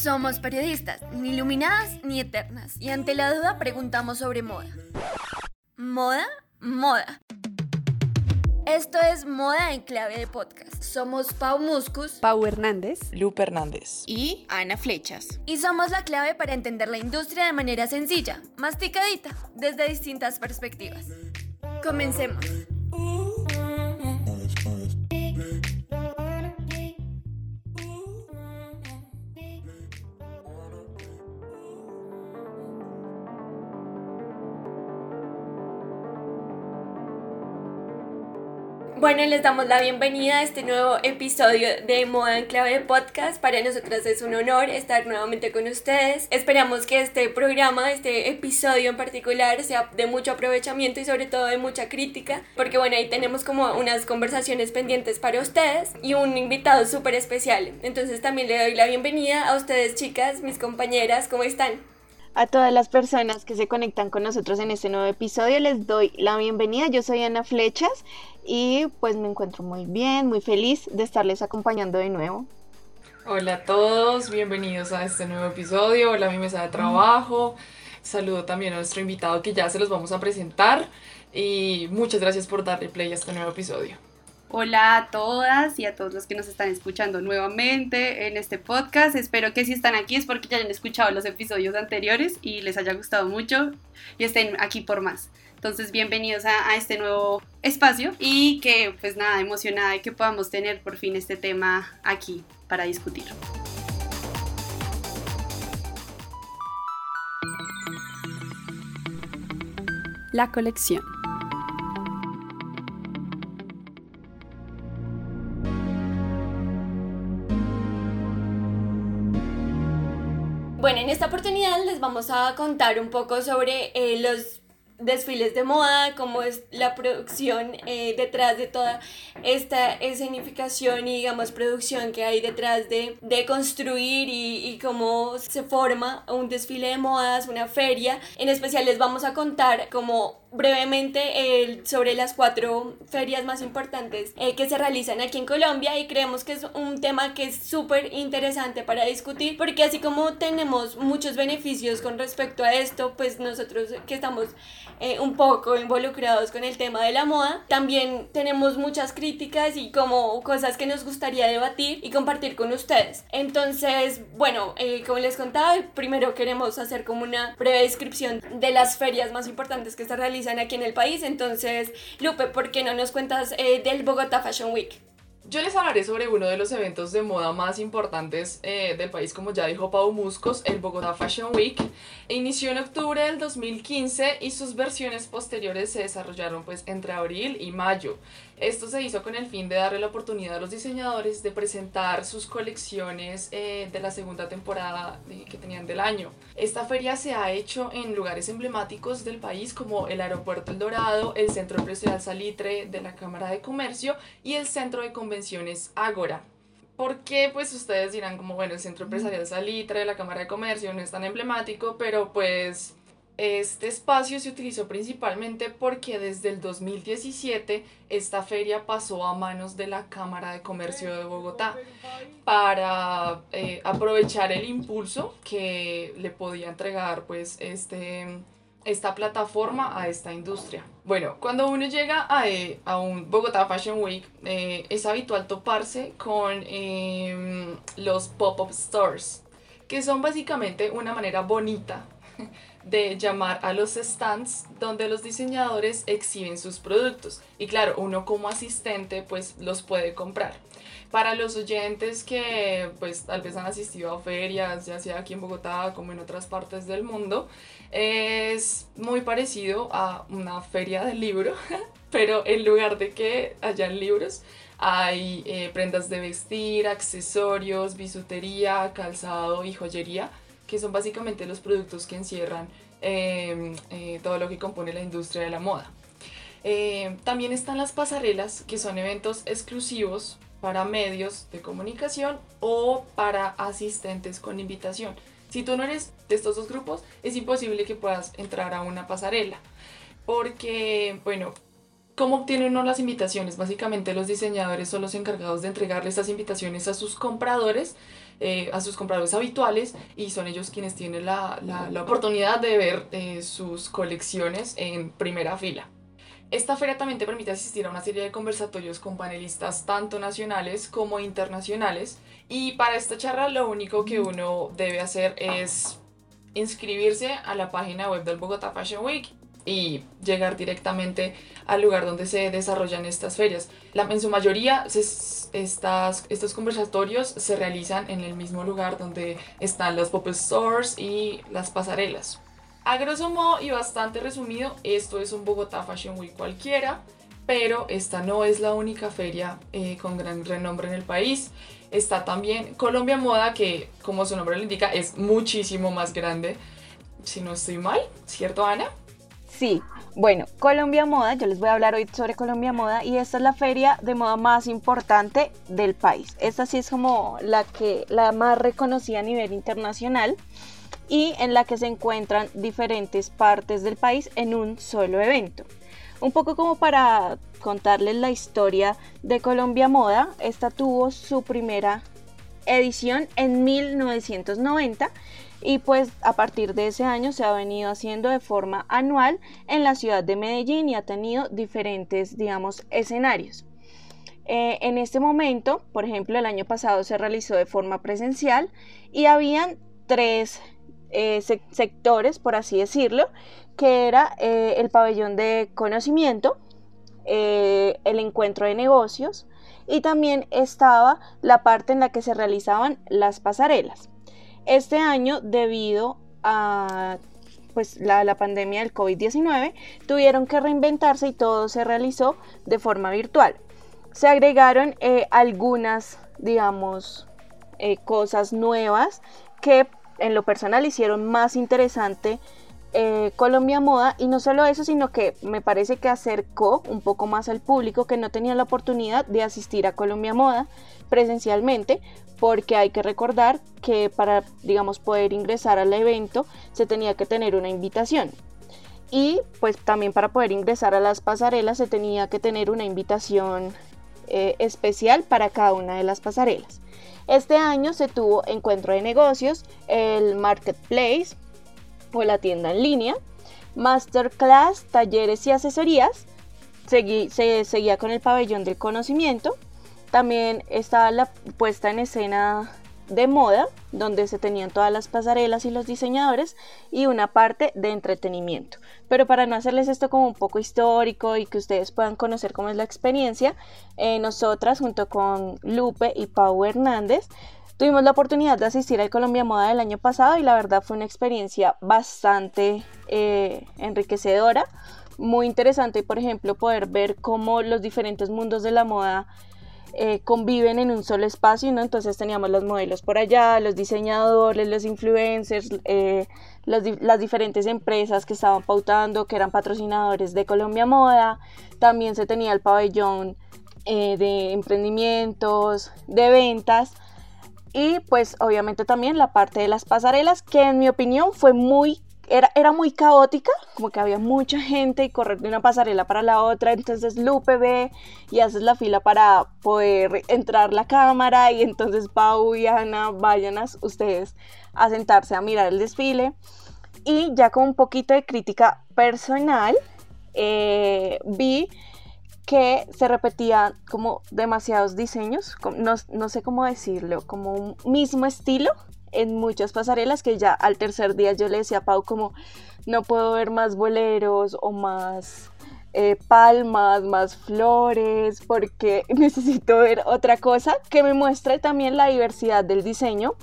Somos periodistas, ni iluminadas ni eternas, y ante la duda preguntamos sobre moda. ¿Moda? Moda. Esto es Moda en Clave de Podcast. Somos Pau Muscus, Pau Hernández, Lupe Hernández y Ana Flechas. Y somos la clave para entender la industria de manera sencilla, masticadita, desde distintas perspectivas. Comencemos. Bueno, les damos la bienvenida a este nuevo episodio de Moda en Clave Podcast. Para nosotras es un honor estar nuevamente con ustedes. Esperamos que este programa, este episodio en particular, sea de mucho aprovechamiento y sobre todo de mucha crítica, porque bueno, ahí tenemos como unas conversaciones pendientes para ustedes y un invitado súper especial. Entonces también le doy la bienvenida a ustedes chicas, mis compañeras, ¿cómo están? A todas las personas que se conectan con nosotros en este nuevo episodio les doy la bienvenida. Yo soy Ana Flechas y pues me encuentro muy bien, muy feliz de estarles acompañando de nuevo. Hola a todos, bienvenidos a este nuevo episodio, hola a mi mesa de trabajo. Saludo también a nuestro invitado que ya se los vamos a presentar y muchas gracias por darle play a este nuevo episodio. Hola a todas y a todos los que nos están escuchando nuevamente en este podcast. Espero que si están aquí es porque ya hayan escuchado los episodios anteriores y les haya gustado mucho y estén aquí por más. Entonces, bienvenidos a, a, este nuevo espacio y que pues nada, emocionada de que podamos tener por fin este tema aquí para discutir. La colección. En esta oportunidad les vamos a contar un poco sobre eh, los desfiles de moda, cómo es la producción eh, detrás de toda esta escenificación y digamos producción que hay detrás de, de construir y, y, cómo se forma un desfile de modas, una feria. En especial les vamos a contar cómo brevemente eh, sobre las cuatro ferias más importantes eh, que se realizan aquí en Colombia y creemos que es un tema que es súper interesante para discutir porque así como tenemos muchos beneficios con respecto a esto, pues nosotros que estamos eh, un poco involucrados con el tema de la moda, también tenemos muchas críticas y como cosas que nos gustaría debatir y compartir con ustedes. Entonces, bueno, eh, como les contaba, primero queremos hacer como una breve descripción de las ferias más importantes que se realizan aquí en el país. Entonces, Lupe, ¿por qué no nos cuentas eh, del Bogotá Fashion Week? Yo les hablaré sobre uno de los eventos de moda más importantes eh, del país, como ya dijo Pau Muscos, el Bogotá Fashion Week. Inició en octubre del 2015 y sus versiones posteriores se desarrollaron pues entre abril y mayo. Esto se hizo con el fin de darle la oportunidad a los diseñadores de presentar sus colecciones eh, de la segunda temporada que tenían del año. Esta feria se ha hecho en lugares emblemáticos del país como el Aeropuerto El Dorado, el Centro Empresarial Salitre de la Cámara de Comercio y el Centro de Convenciones Ágora. ¿Por qué? Pues ustedes dirán como, bueno, el Centro Empresarial Salitre de la Cámara de Comercio no es tan emblemático, pero pues este espacio se utilizó principalmente porque desde el 2017 esta feria pasó a manos de la Cámara de Comercio de Bogotá para eh, aprovechar el impulso que le podía entregar pues este, esta plataforma a esta industria. Bueno, cuando uno llega a, eh, a un Bogotá Fashion Week eh, es habitual toparse con em, los pop-up stores que son básicamente una manera bonita de llamar a los stands donde los diseñadores exhiben sus productos. Y claro, uno como asistente pues los puede comprar. Para los oyentes que pues tal vez han asistido a ferias, ya sea aquí en Bogotá como en otras partes del mundo, es muy parecido a una feria del libro, pero en lugar de que hayan libros, hay eh, prendas de vestir, accesorios, bisutería, calzado y joyería que son básicamente los productos que encierran eh, eh, todo lo que compone la industria de la moda. Eh, también están las pasarelas, que son eventos exclusivos para medios de comunicación o para asistentes con invitación. Si tú no eres de estos dos grupos, es imposible que puedas entrar a una pasarela, porque, bueno, ¿Cómo obtiene uno las invitaciones? Básicamente los diseñadores son los encargados de entregarle estas invitaciones a sus compradores, eh, a sus compradores habituales, y son ellos quienes tienen la, la, oportunidad de ver eh, sus colecciones en primera fila. Esta feria también te permite asistir a una serie de conversatorios con panelistas tanto nacionales como internacionales. Y para esta charla lo único que uno debe hacer es inscribirse a la página web del Bogotá Fashion Week y llegar directamente al lugar donde se desarrollan estas ferias. En su mayoría, estas, estos conversatorios se realizan en el mismo lugar donde están los pop stores y las pasarelas. A grosso modo y bastante resumido, esto es un Bogotá Fashion Week cualquiera, pero esta no es la única feria eh, con gran renombre en el país. Está también Colombia Moda, que como su nombre lo indica, es muchísimo más grande. Si no estoy mal, ¿cierto Ana? Sí, bueno, Colombia Moda, yo les voy a hablar hoy sobre Colombia Moda y esta es la feria de moda más importante del país. Esta sí es como la que la más reconocida a nivel internacional y en la que se encuentran diferentes partes del país en un solo evento. Un poco como para contarles la historia de Colombia Moda, esta tuvo su primera edición en 1990 y pues a partir de ese año se ha venido haciendo de forma anual en la ciudad de Medellín y ha tenido diferentes, digamos, escenarios. Eh, en este momento, por ejemplo, el año pasado se realizó de forma presencial y habían tres eh, sectores, por así decirlo, que era eh, el pabellón de conocimiento, el encuentro de negocios y también estaba la parte en la que se realizaban las pasarelas. Este año, debido a pues, la, la pandemia del COVID-19, tuvieron que reinventarse y todo se realizó de forma virtual. Se agregaron algunas, digamos, cosas nuevas que en lo personal hicieron más interesante eh, Colombia Moda y no solo eso, sino que me parece que acercó un poco más al público que no tenía la oportunidad de asistir a Colombia Moda presencialmente, porque hay que recordar que para, digamos, poder ingresar al evento se tenía que tener una invitación. Y pues también para poder ingresar a las pasarelas se tenía que tener una invitación eh, especial para cada una de las pasarelas. Este año se tuvo encuentro de negocios, el marketplace o la tienda en línea, masterclass, talleres y asesorías. se seguía con el pabellón del conocimiento. También estaba la puesta en escena de moda, donde se tenían todas las pasarelas y los diseñadores, y una parte de entretenimiento. Pero para no hacerles esto como un poco histórico y que ustedes puedan conocer cómo es la experiencia, eh, nosotras junto con Lupe y Pau Hernández tuvimos la oportunidad de asistir al Colombia Moda del año pasado y la verdad fue una experiencia bastante eh, enriquecedora, muy interesante, por ejemplo, poder ver cómo los diferentes mundos de la moda eh, conviven en un solo espacio, ¿no? Entonces teníamos los modelos por allá, los diseñadores, los influencers, eh, las diferentes empresas que estaban pautando, que eran patrocinadores de Colombia Moda. También se tenía el pabellón de emprendimientos, de ventas. Y pues obviamente también la parte de las pasarelas, que en mi opinión fue muy era, muy caótica, como que había mucha gente y correr de una pasarela para la otra, entonces Lupe ve y haces la fila para poder entrar la cámara y entonces Pau y Ana vayan a ustedes a sentarse a mirar el desfile. Y ya con un poquito de crítica personal, eh, vi que se repetían como demasiados diseños, no, no sé cómo decirlo, como un mismo estilo en muchas pasarelas que ya al tercer día yo le decía a Pau como no puedo ver más boleros o más eh, palmas, más flores, porque necesito ver otra cosa que me muestre también la diversidad del diseño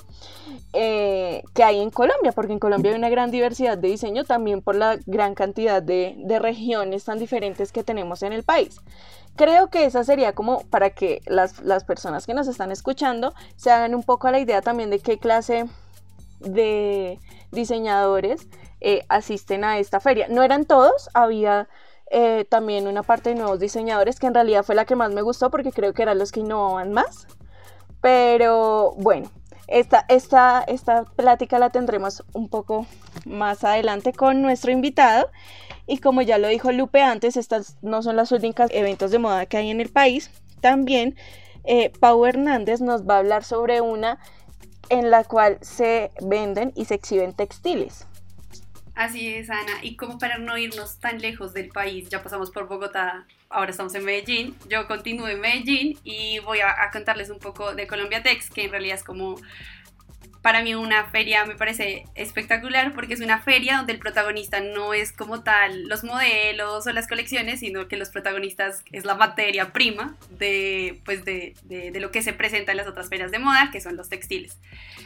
eh, que hay en Colombia, porque en Colombia hay una gran diversidad de diseño también por la gran cantidad de, regiones tan diferentes que tenemos en el país. Creo que esa sería como para que las, personas que nos están escuchando se hagan un poco a la idea también de qué clase de diseñadores eh, asisten a esta feria. No eran todos, había eh, también una parte de nuevos diseñadores que en realidad fue la que más me gustó porque creo que eran los que innovaban más. Pero bueno, esta, esta, esta plática la tendremos un poco más adelante con nuestro invitado. Y como ya lo dijo Lupe antes, estas no son las únicas eventos de moda que hay en el país. También eh, Pau Hernández nos va a hablar sobre una en la cual se venden y se exhiben textiles. Así es, Ana. Y como para no irnos tan lejos del país, ya pasamos por Bogotá, ahora estamos en Medellín. Yo continúo en Medellín y voy a, contarles un poco de Colombia Tex, que en realidad es como para mí una feria me parece espectacular porque es una feria donde el protagonista no es como tal los modelos o las colecciones, sino que los protagonistas es la materia prima de, pues de, de, lo que se presenta en las otras ferias de moda, que son los textiles.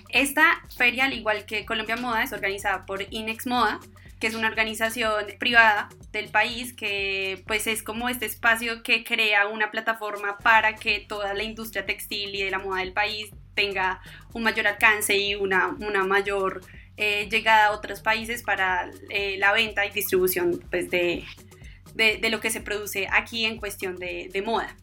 Esta feria, al igual que Colombia Moda, es organizada por Inex Moda, que es una organización privada del país que pues es como este espacio que crea una plataforma para que toda la industria textil y de la moda del país tenga un mayor alcance y una, una mayor eh, llegada a otros países para eh, la venta y distribución pues, de, de, de, lo que se produce aquí en cuestión de, de moda.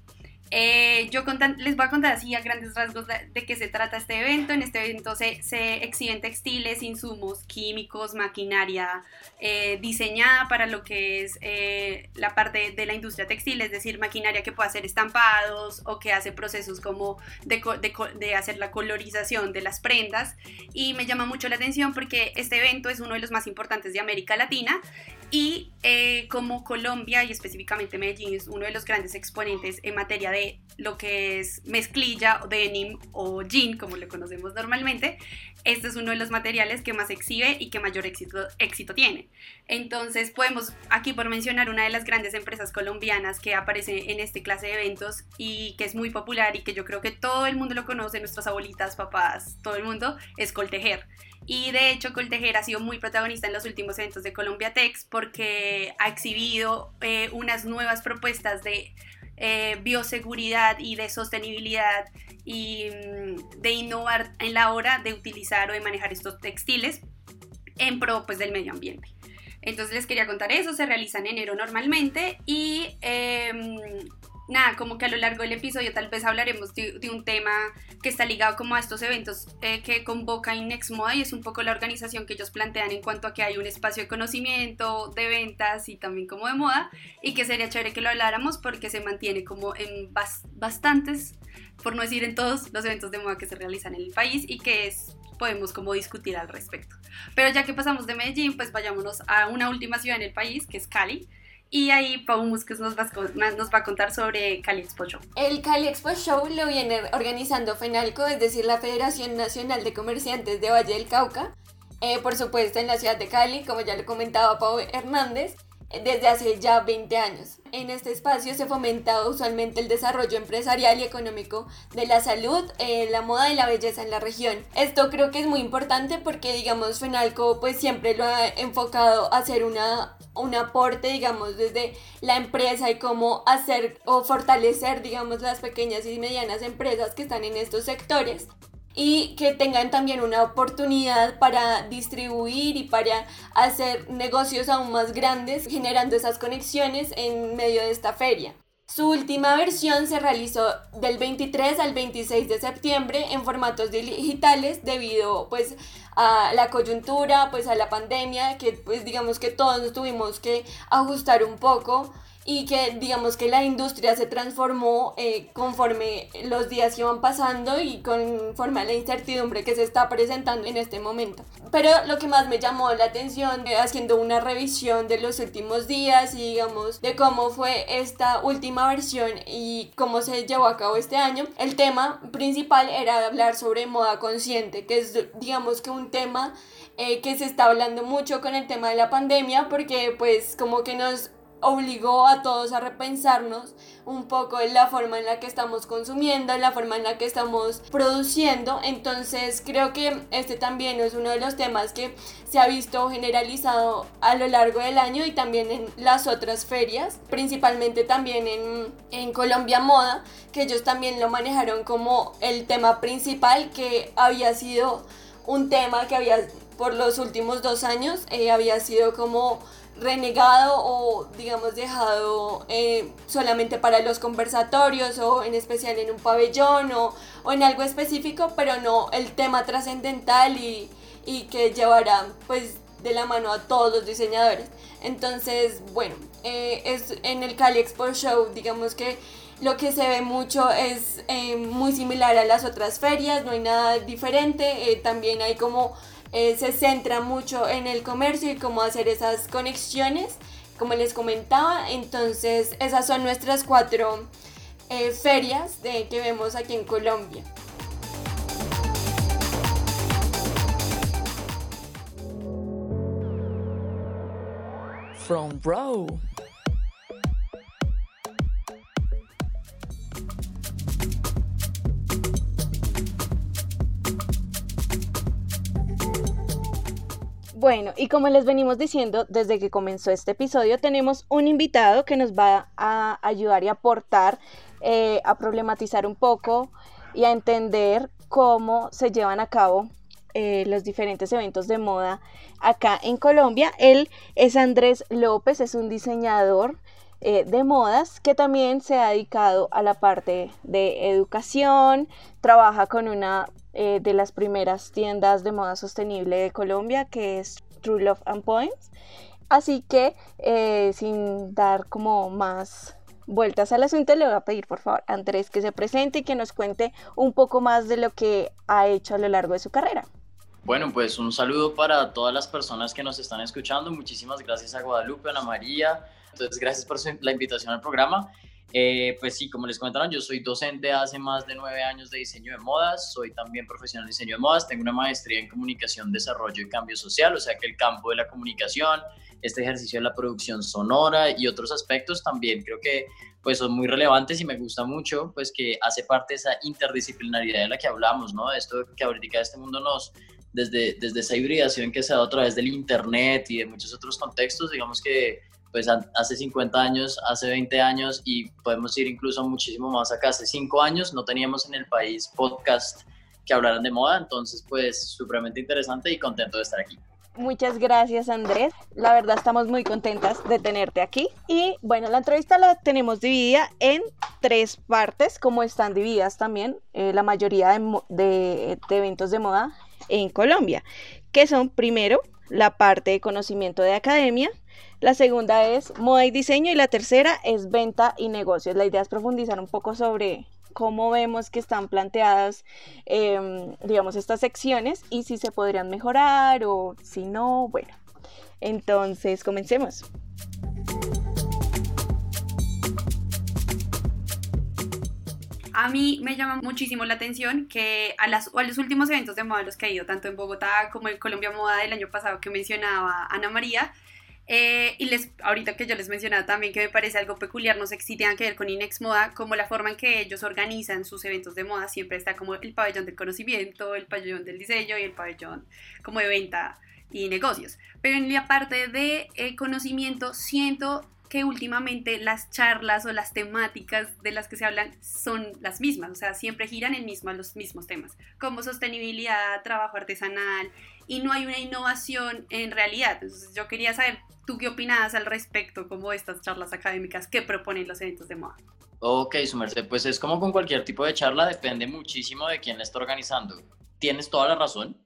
Eh, yo les voy a contar así a grandes rasgos de, qué se trata este evento. En este evento se, se exhiben textiles, insumos, químicos, maquinaria eh, diseñada para lo que es eh, la parte de la industria textil, es decir, maquinaria que puede hacer estampados o que hace procesos como de, de, de hacer la colorización de las prendas. Y me llama mucho la atención porque este evento es uno de los más importantes de América Latina y eh, como Colombia y específicamente Medellín es uno de los grandes exponentes en materia de lo que es mezclilla, denim o jean, como le conocemos normalmente, este es uno de los materiales que más exhibe y que mayor éxito, éxito tiene. Entonces podemos aquí por mencionar una de las grandes empresas colombianas que aparece en este clase de eventos y que es muy popular y que yo creo que todo el mundo lo conoce, nuestras abuelitas, papás, todo el mundo, es Coltejer. Y de hecho, Coltejer ha sido muy protagonista en los últimos eventos de Colombia Tex porque ha exhibido eh, unas nuevas propuestas de eh, bioseguridad y de sostenibilidad y mm, de innovar en la hora de utilizar o de manejar estos textiles en pro pues, del medio ambiente. Entonces les quería contar eso, se realiza en enero normalmente y em, nada, como que a lo largo del episodio tal vez hablaremos de, un tema que está ligado como a estos eventos eh, que convoca Inex Moda y es un poco la organización que ellos plantean en cuanto a que hay un espacio de conocimiento, de ventas y también como de moda y que sería chévere que lo habláramos porque se mantiene como en bastantes, por no decir en todos los eventos de moda que se realizan en el país y que es podemos como discutir al respecto. Pero ya que pasamos de Medellín, pues vayámonos a una última ciudad en el país, que es Cali, y ahí Pau Musques nos va, a contar sobre Cali Expo Show. El Cali Expo Show lo viene organizando FENALCO, es decir, la Federación Nacional de Comerciantes de Valle del Cauca. Eh, por supuesto, en la ciudad de Cali, como ya lo comentaba Pau Hernández desde hace ya 20 años. En este espacio se fomenta usualmente el desarrollo empresarial y económico de la salud, eh, la moda y la belleza en la región. Esto creo que es muy importante porque, digamos, FENALCO pues siempre lo ha enfocado a hacer una, un aporte, digamos, desde la empresa y cómo hacer o fortalecer, digamos, las pequeñas y medianas empresas que están en estos sectores y que tengan también una oportunidad para distribuir y para hacer negocios aún más grandes, generando esas conexiones en medio de esta feria. Su última versión se realizó del 23 al 26 de septiembre en formatos digitales debido pues a la coyuntura, pues a la pandemia, que pues digamos que todos nos tuvimos que ajustar un poco y que digamos que la industria se transformó eh, conforme los días iban pasando y conforme a la incertidumbre que se está presentando en este momento. Pero lo que más me llamó la atención, eh, haciendo una revisión de los últimos días y digamos de cómo fue esta última versión y cómo se llevó a cabo este año, el tema principal era hablar sobre moda consciente, que es digamos que un tema eh, que se está hablando mucho con el tema de la pandemia porque pues como que nos obligó a todos a repensarnos un poco en la forma en la que estamos consumiendo, en la forma en la que estamos produciendo. Entonces creo que este también es uno de los temas que se ha visto generalizado a lo largo del año y también en las otras ferias, principalmente también en, en Colombia Moda, que ellos también lo manejaron como el tema principal que había sido un tema que había por los últimos dos años eh, había sido como renegado o digamos dejado eh, solamente para los conversatorios o en especial en un pabellón o, o en algo específico, pero no el tema trascendental y, y, que llevará pues de la mano a todos los diseñadores. Entonces, bueno, eh, es en el Cali Expo Show, digamos que lo que se ve mucho es eh, muy similar a las otras ferias, no hay nada diferente, también hay como, se centra mucho en el comercio y cómo hacer esas conexiones, como les comentaba, entonces esas son nuestras cuatro ferias de, que vemos aquí en Colombia. From Bro. Bueno, y como les venimos diciendo desde que comenzó este episodio, tenemos un invitado que nos va a ayudar y aportar eh, a problematizar un poco y a entender cómo se llevan a cabo eh, los diferentes eventos de moda acá en Colombia. Él es Andrés López, es un diseñador eh, de modas que también se ha dedicado a la parte de educación, trabaja con una eh, de las primeras tiendas de moda sostenible de Colombia que es True Love and Points. Así que sin dar como más vueltas al asunto, le voy a pedir por favor a Andrés que se presente y que nos cuente un poco más de lo que ha hecho a lo largo de su carrera. Bueno, pues un saludo para todas las personas que nos están escuchando. Muchísimas gracias a Guadalupe, Ana María. Entonces, gracias por la invitación al programa. Eh, pues sí, como les comentaron, yo soy docente hace más de nueve años de diseño de modas, soy también profesional de diseño de modas, tengo una maestría en comunicación, desarrollo y cambio social, o sea que el campo de la comunicación, este ejercicio de la producción sonora y otros aspectos también creo que pues son muy relevantes y me gusta mucho pues que hace parte de esa interdisciplinaridad de la que hablamos, ¿no? Esto que ahorita este mundo nos, desde, desde esa hibridación que se ha dado a través del Internet y de muchos otros contextos, digamos que pues hace 50 años, hace 20 años y podemos ir incluso muchísimo más acá, hace 5 años no teníamos en el país podcast que hablaran de moda, entonces pues supremamente interesante y contento de estar aquí. Muchas gracias Andrés, la verdad estamos muy contentas de tenerte aquí. Y bueno, la entrevista la tenemos dividida en tres partes, como están divididas también eh, la mayoría de, de, de eventos de moda en Colombia, que son primero la parte de conocimiento de academia, la segunda es moda y diseño y la tercera es venta y negocios. La idea es profundizar un poco sobre cómo vemos que están planteadas, em, digamos, estas secciones y si se podrían mejorar o si no, bueno. Entonces, comencemos. A mí me llama muchísimo la atención que a, las, a los últimos eventos de moda los que ha ido, tanto en Bogotá como en Colombia Moda del año pasado que mencionaba Ana María, eh, y les, ahorita que yo les mencionaba también que me parece algo peculiar, no sé si tenga que ver con Inex Moda, como la forma en que ellos organizan sus eventos de moda, siempre está como el pabellón del conocimiento, el pabellón del diseño y el pabellón como de venta y negocios. Pero en la parte de eh, conocimiento siento que últimamente las charlas o las temáticas de las que se hablan son las mismas, o sea, siempre giran en los mismos temas, como sostenibilidad, trabajo artesanal, y no hay una innovación en realidad. Entonces yo quería saber, ¿tú qué opinabas al respecto, como estas charlas académicas que proponen los eventos de moda? Ok, su merced, pues es como con cualquier tipo de charla, depende muchísimo de quién la está organizando. Tienes toda la razón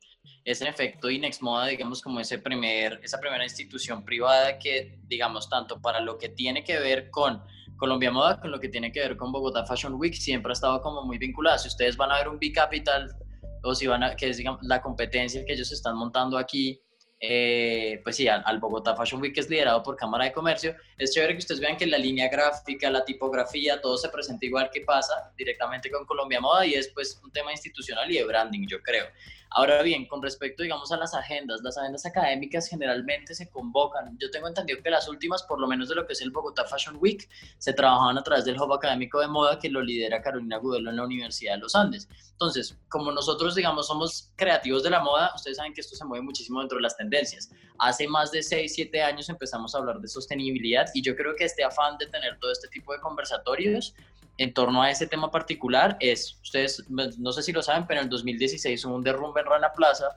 es en efecto Inex Moda, digamos, como ese primer, esa primera institución privada que, digamos, tanto para lo que tiene que ver con Colombia Moda, con lo que tiene que ver con Bogotá Fashion Week, siempre ha estado como muy vinculada. Si ustedes van a ver un B-Capital o si van a, que es digamos, la competencia que ellos están montando aquí, eh, pues sí, al, Bogotá Fashion Week, que es liderado por Cámara de Comercio. Es chévere que ustedes vean que la línea gráfica, la tipografía, todo se presenta igual que pasa directamente con Colombia Moda y es pues un tema institucional y de branding, yo creo. Ahora bien, con respecto, digamos, a las agendas, las agendas académicas generalmente se convocan. Yo tengo entendido que las últimas, por lo menos de lo que es el Bogotá Fashion Week, se trabajaban a través del Hub Académico de Moda que lo lidera Carolina Gudelo en la Universidad de los Andes. Entonces, como nosotros, digamos, somos creativos de la moda, ustedes saben que esto se mueve muchísimo dentro de las tendencias. Hace más de 6, 7 años empezamos a hablar de sostenibilidad y yo creo que este afán de tener todo este tipo de conversatorios en torno a ese tema particular es, ustedes no sé si lo saben, pero en el 2016 hubo un derrumbe en Rana Plaza,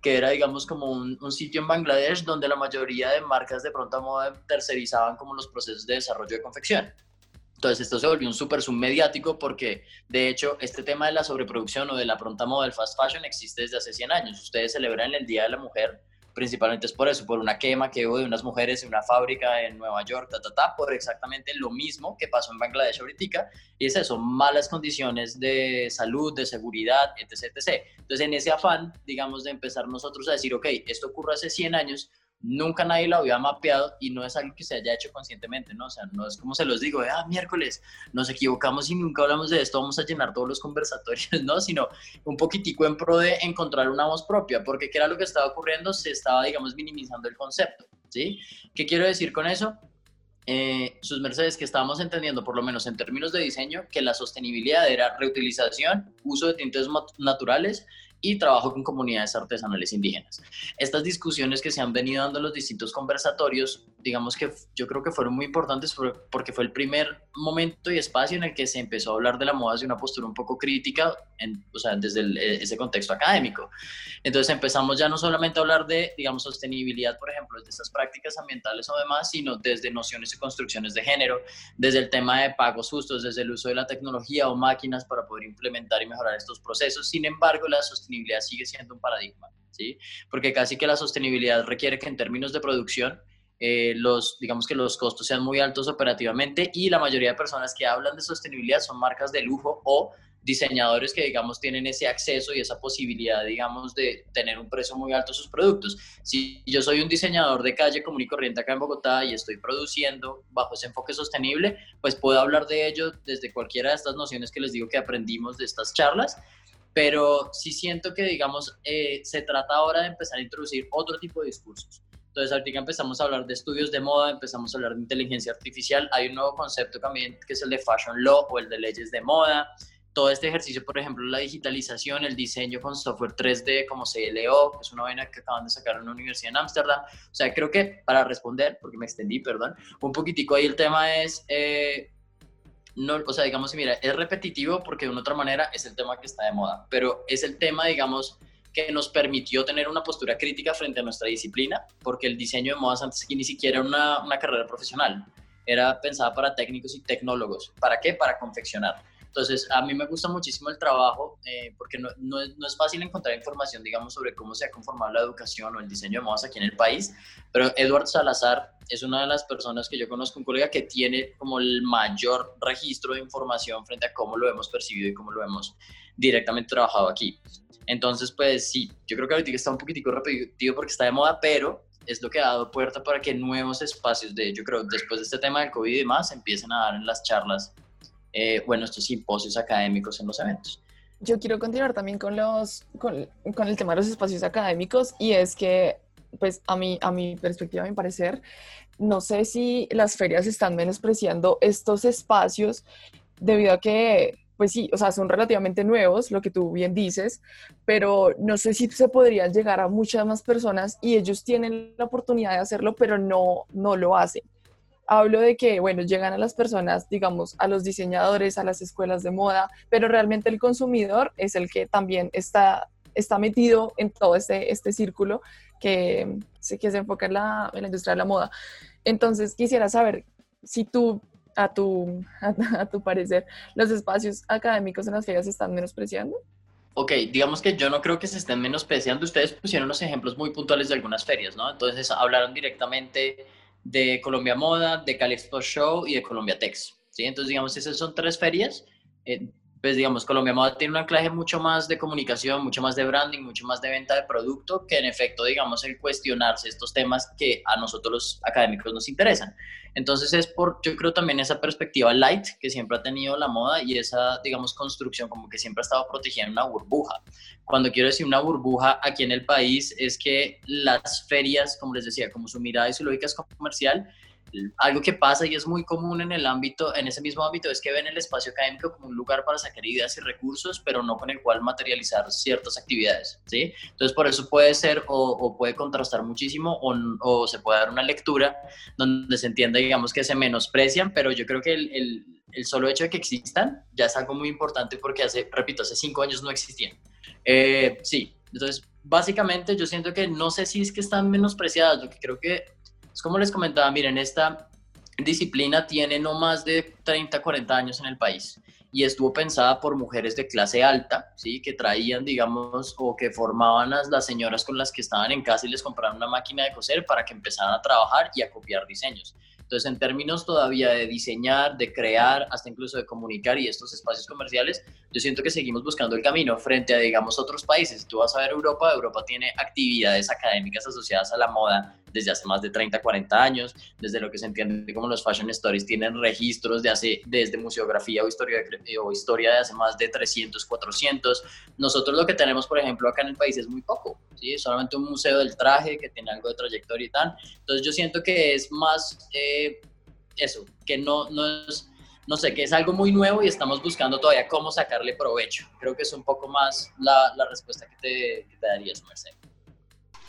que era, digamos, como un, sitio en Bangladesh donde la mayoría de marcas de pronta moda tercerizaban como los procesos de desarrollo de confección. Entonces esto se volvió un súper submediático porque, de hecho, este tema de la sobreproducción o de la pronta moda del fast fashion existe desde hace 100 años. Ustedes celebran el Día de la Mujer principalmente es por eso, por una quema que hubo de unas mujeres en una fábrica en Nueva York, ta, ta, ta, por exactamente lo mismo que pasó en Bangladesh ahorita, y es eso, malas condiciones de salud, de seguridad, etc, etc. Entonces, en ese afán, digamos, de empezar nosotros a decir, ok, esto ocurre hace 100 años, nunca nadie lo había mapeado y no es algo que se haya hecho conscientemente, ¿no? O sea, no es como se los digo, ah, miércoles, nos equivocamos y nunca hablamos de esto, vamos a llenar todos los conversatorios, ¿no? Sino un poquitico en pro de encontrar una voz propia, porque ¿qué era lo que estaba ocurriendo? Se estaba, digamos, minimizando el concepto, ¿sí? ¿Qué quiero decir con eso? Eh, sus mercedes que estábamos entendiendo, por lo menos en términos de diseño, que la sostenibilidad era reutilización, uso de tintes naturales y trabajo con comunidades artesanales indígenas. Estas discusiones que se han venido dando en los distintos conversatorios, digamos que yo creo que fueron muy importantes porque fue el primer momento y espacio en el que se empezó a hablar de la moda desde una postura un poco crítica, en, o sea, desde e, ese contexto académico. Entonces empezamos ya no solamente a hablar de, digamos, sostenibilidad, por ejemplo, de estas prácticas ambientales o demás, sino desde nociones y construcciones de género, desde el tema de pagos justos, desde el uso de la tecnología o máquinas para poder implementar y mejorar estos procesos. Sin embargo, la sostenibilidad sigue siendo un paradigma, ¿sí? Porque casi que la sostenibilidad requiere que en términos de producción eh, los, digamos que los costos sean muy altos operativamente y la mayoría de personas que hablan de sostenibilidad son marcas de lujo o diseñadores que, digamos, tienen ese acceso y esa posibilidad, digamos, de tener un precio muy alto a sus productos. Si yo soy un diseñador de calle común y corriente acá en Bogotá y estoy produciendo bajo ese enfoque sostenible, pues puedo hablar de ello desde cualquiera de estas nociones que les digo que aprendimos de estas charlas pero sí siento que, digamos, eh, se trata ahora de empezar a introducir otro tipo de discursos. Entonces, ahorita empezamos a hablar de estudios de moda, empezamos a hablar de inteligencia artificial, hay un nuevo concepto también que es el de fashion law o el de leyes de moda. Todo este ejercicio, por ejemplo, la digitalización, el diseño con software 3D como CLO, que es una vaina que acaban de sacar en una universidad en Ámsterdam. O sea, creo que para responder, porque me extendí, perdón, un poquitico ahí el tema es eh, no, o sea, digamos, mira, es repetitivo porque de una otra manera es el tema que está de moda, pero es el tema, digamos, que nos permitió tener una postura crítica frente a nuestra disciplina, porque el diseño de modas antes que ni siquiera era una, una carrera profesional, era pensada para técnicos y tecnólogos. ¿Para qué? Para confeccionar. Entonces, a mí me gusta muchísimo el trabajo eh, porque no, no, es, no, es, fácil encontrar información, digamos, sobre cómo se ha conformado la educación o el diseño de modas aquí en el país, pero Edward Salazar es una de las personas que yo conozco, un colega que tiene como el mayor registro de información frente a cómo lo hemos percibido y cómo lo hemos directamente trabajado aquí. Entonces, pues sí, yo creo que ahorita está un poquitico repetitivo porque está de moda, pero es lo que ha dado puerta para que nuevos espacios de, yo creo, después de este tema del COVID y demás, empiecen a dar en las charlas eh, bueno, estos simposios académicos en los eventos. Yo quiero continuar también con, los, con, con, el tema de los espacios académicos y es que, pues a mí, a mi perspectiva, a mi parecer, no sé si las ferias están menospreciando estos espacios debido a que, pues sí, o sea, son relativamente nuevos, lo que tú bien dices, pero no sé si se podrían llegar a muchas más personas y ellos tienen la oportunidad de hacerlo, pero no, no lo hacen hablo de que, bueno, llegan a las personas, digamos, a los diseñadores, a las escuelas de moda, pero realmente el consumidor es el que también está, está metido en todo este, este círculo que, que se enfoca en la, en la industria de la moda. Entonces, quisiera saber si tú, a tu, a, tu parecer, los espacios académicos en las ferias se están menospreciando. Ok, digamos que yo no creo que se estén menospreciando. Ustedes pusieron unos ejemplos muy puntuales de algunas ferias, ¿no? Entonces hablaron directamente de Colombia Moda, de Cali Expo Show y de Colombia Tex. ¿sí? Entonces, digamos, esas son tres ferias. Eh, pues, digamos, Colombia Moda tiene un anclaje mucho más de comunicación, mucho más de branding, mucho más de venta de producto, que en efecto, digamos, el cuestionarse estos temas que a nosotros los académicos nos interesan. Entonces es por, yo creo también esa perspectiva light que siempre ha tenido la moda y esa, digamos, construcción como que siempre ha estado protegida en una burbuja. Cuando quiero decir una burbuja aquí en el país es que las ferias, como les decía, como su mirada y su lógica es comercial, algo que pasa y es muy común en el ámbito, en ese mismo ámbito, es que ven el espacio académico como un lugar para sacar ideas y recursos, pero no con el cual materializar ciertas actividades, ¿sí? Entonces, por eso puede ser o, puede contrastar muchísimo o, se puede dar una lectura donde se entienda, digamos, que se menosprecian, pero yo creo que el, el, el solo hecho de que existan ya es algo muy importante porque hace, repito, hace cinco años no existían. Eh, sí, entonces, básicamente yo siento que no sé si es que están menospreciadas, lo que creo que es como les comentaba, miren, esta disciplina tiene no más de 30, 40 años en el país y estuvo pensada por mujeres de clase alta, ¿sí? que traían, digamos, o que formaban a las señoras con las que estaban en casa y les compraron una máquina de coser para que empezaran a trabajar y a copiar diseños. Entonces, en términos todavía de diseñar, de crear, hasta incluso de comunicar y estos espacios comerciales, yo siento que seguimos buscando el camino frente a, digamos, otros países. Tú vas a ver Europa, Europa tiene actividades académicas asociadas a la moda desde hace más de 30, 40 años, desde lo que se entiende como los fashion stories tienen registros de hace, desde museografía o historia, o historia de hace más de 300, 400. Nosotros lo que tenemos, por ejemplo, acá en el país es muy poco, ¿sí? solamente un museo del traje que tiene algo de trayectoria y tal. Entonces yo siento que es más... Eh, eso, que no, no es, no sé, que es algo muy nuevo y estamos buscando todavía cómo sacarle provecho. Creo que es un poco más la, la respuesta que te, que te darías, Mercedes.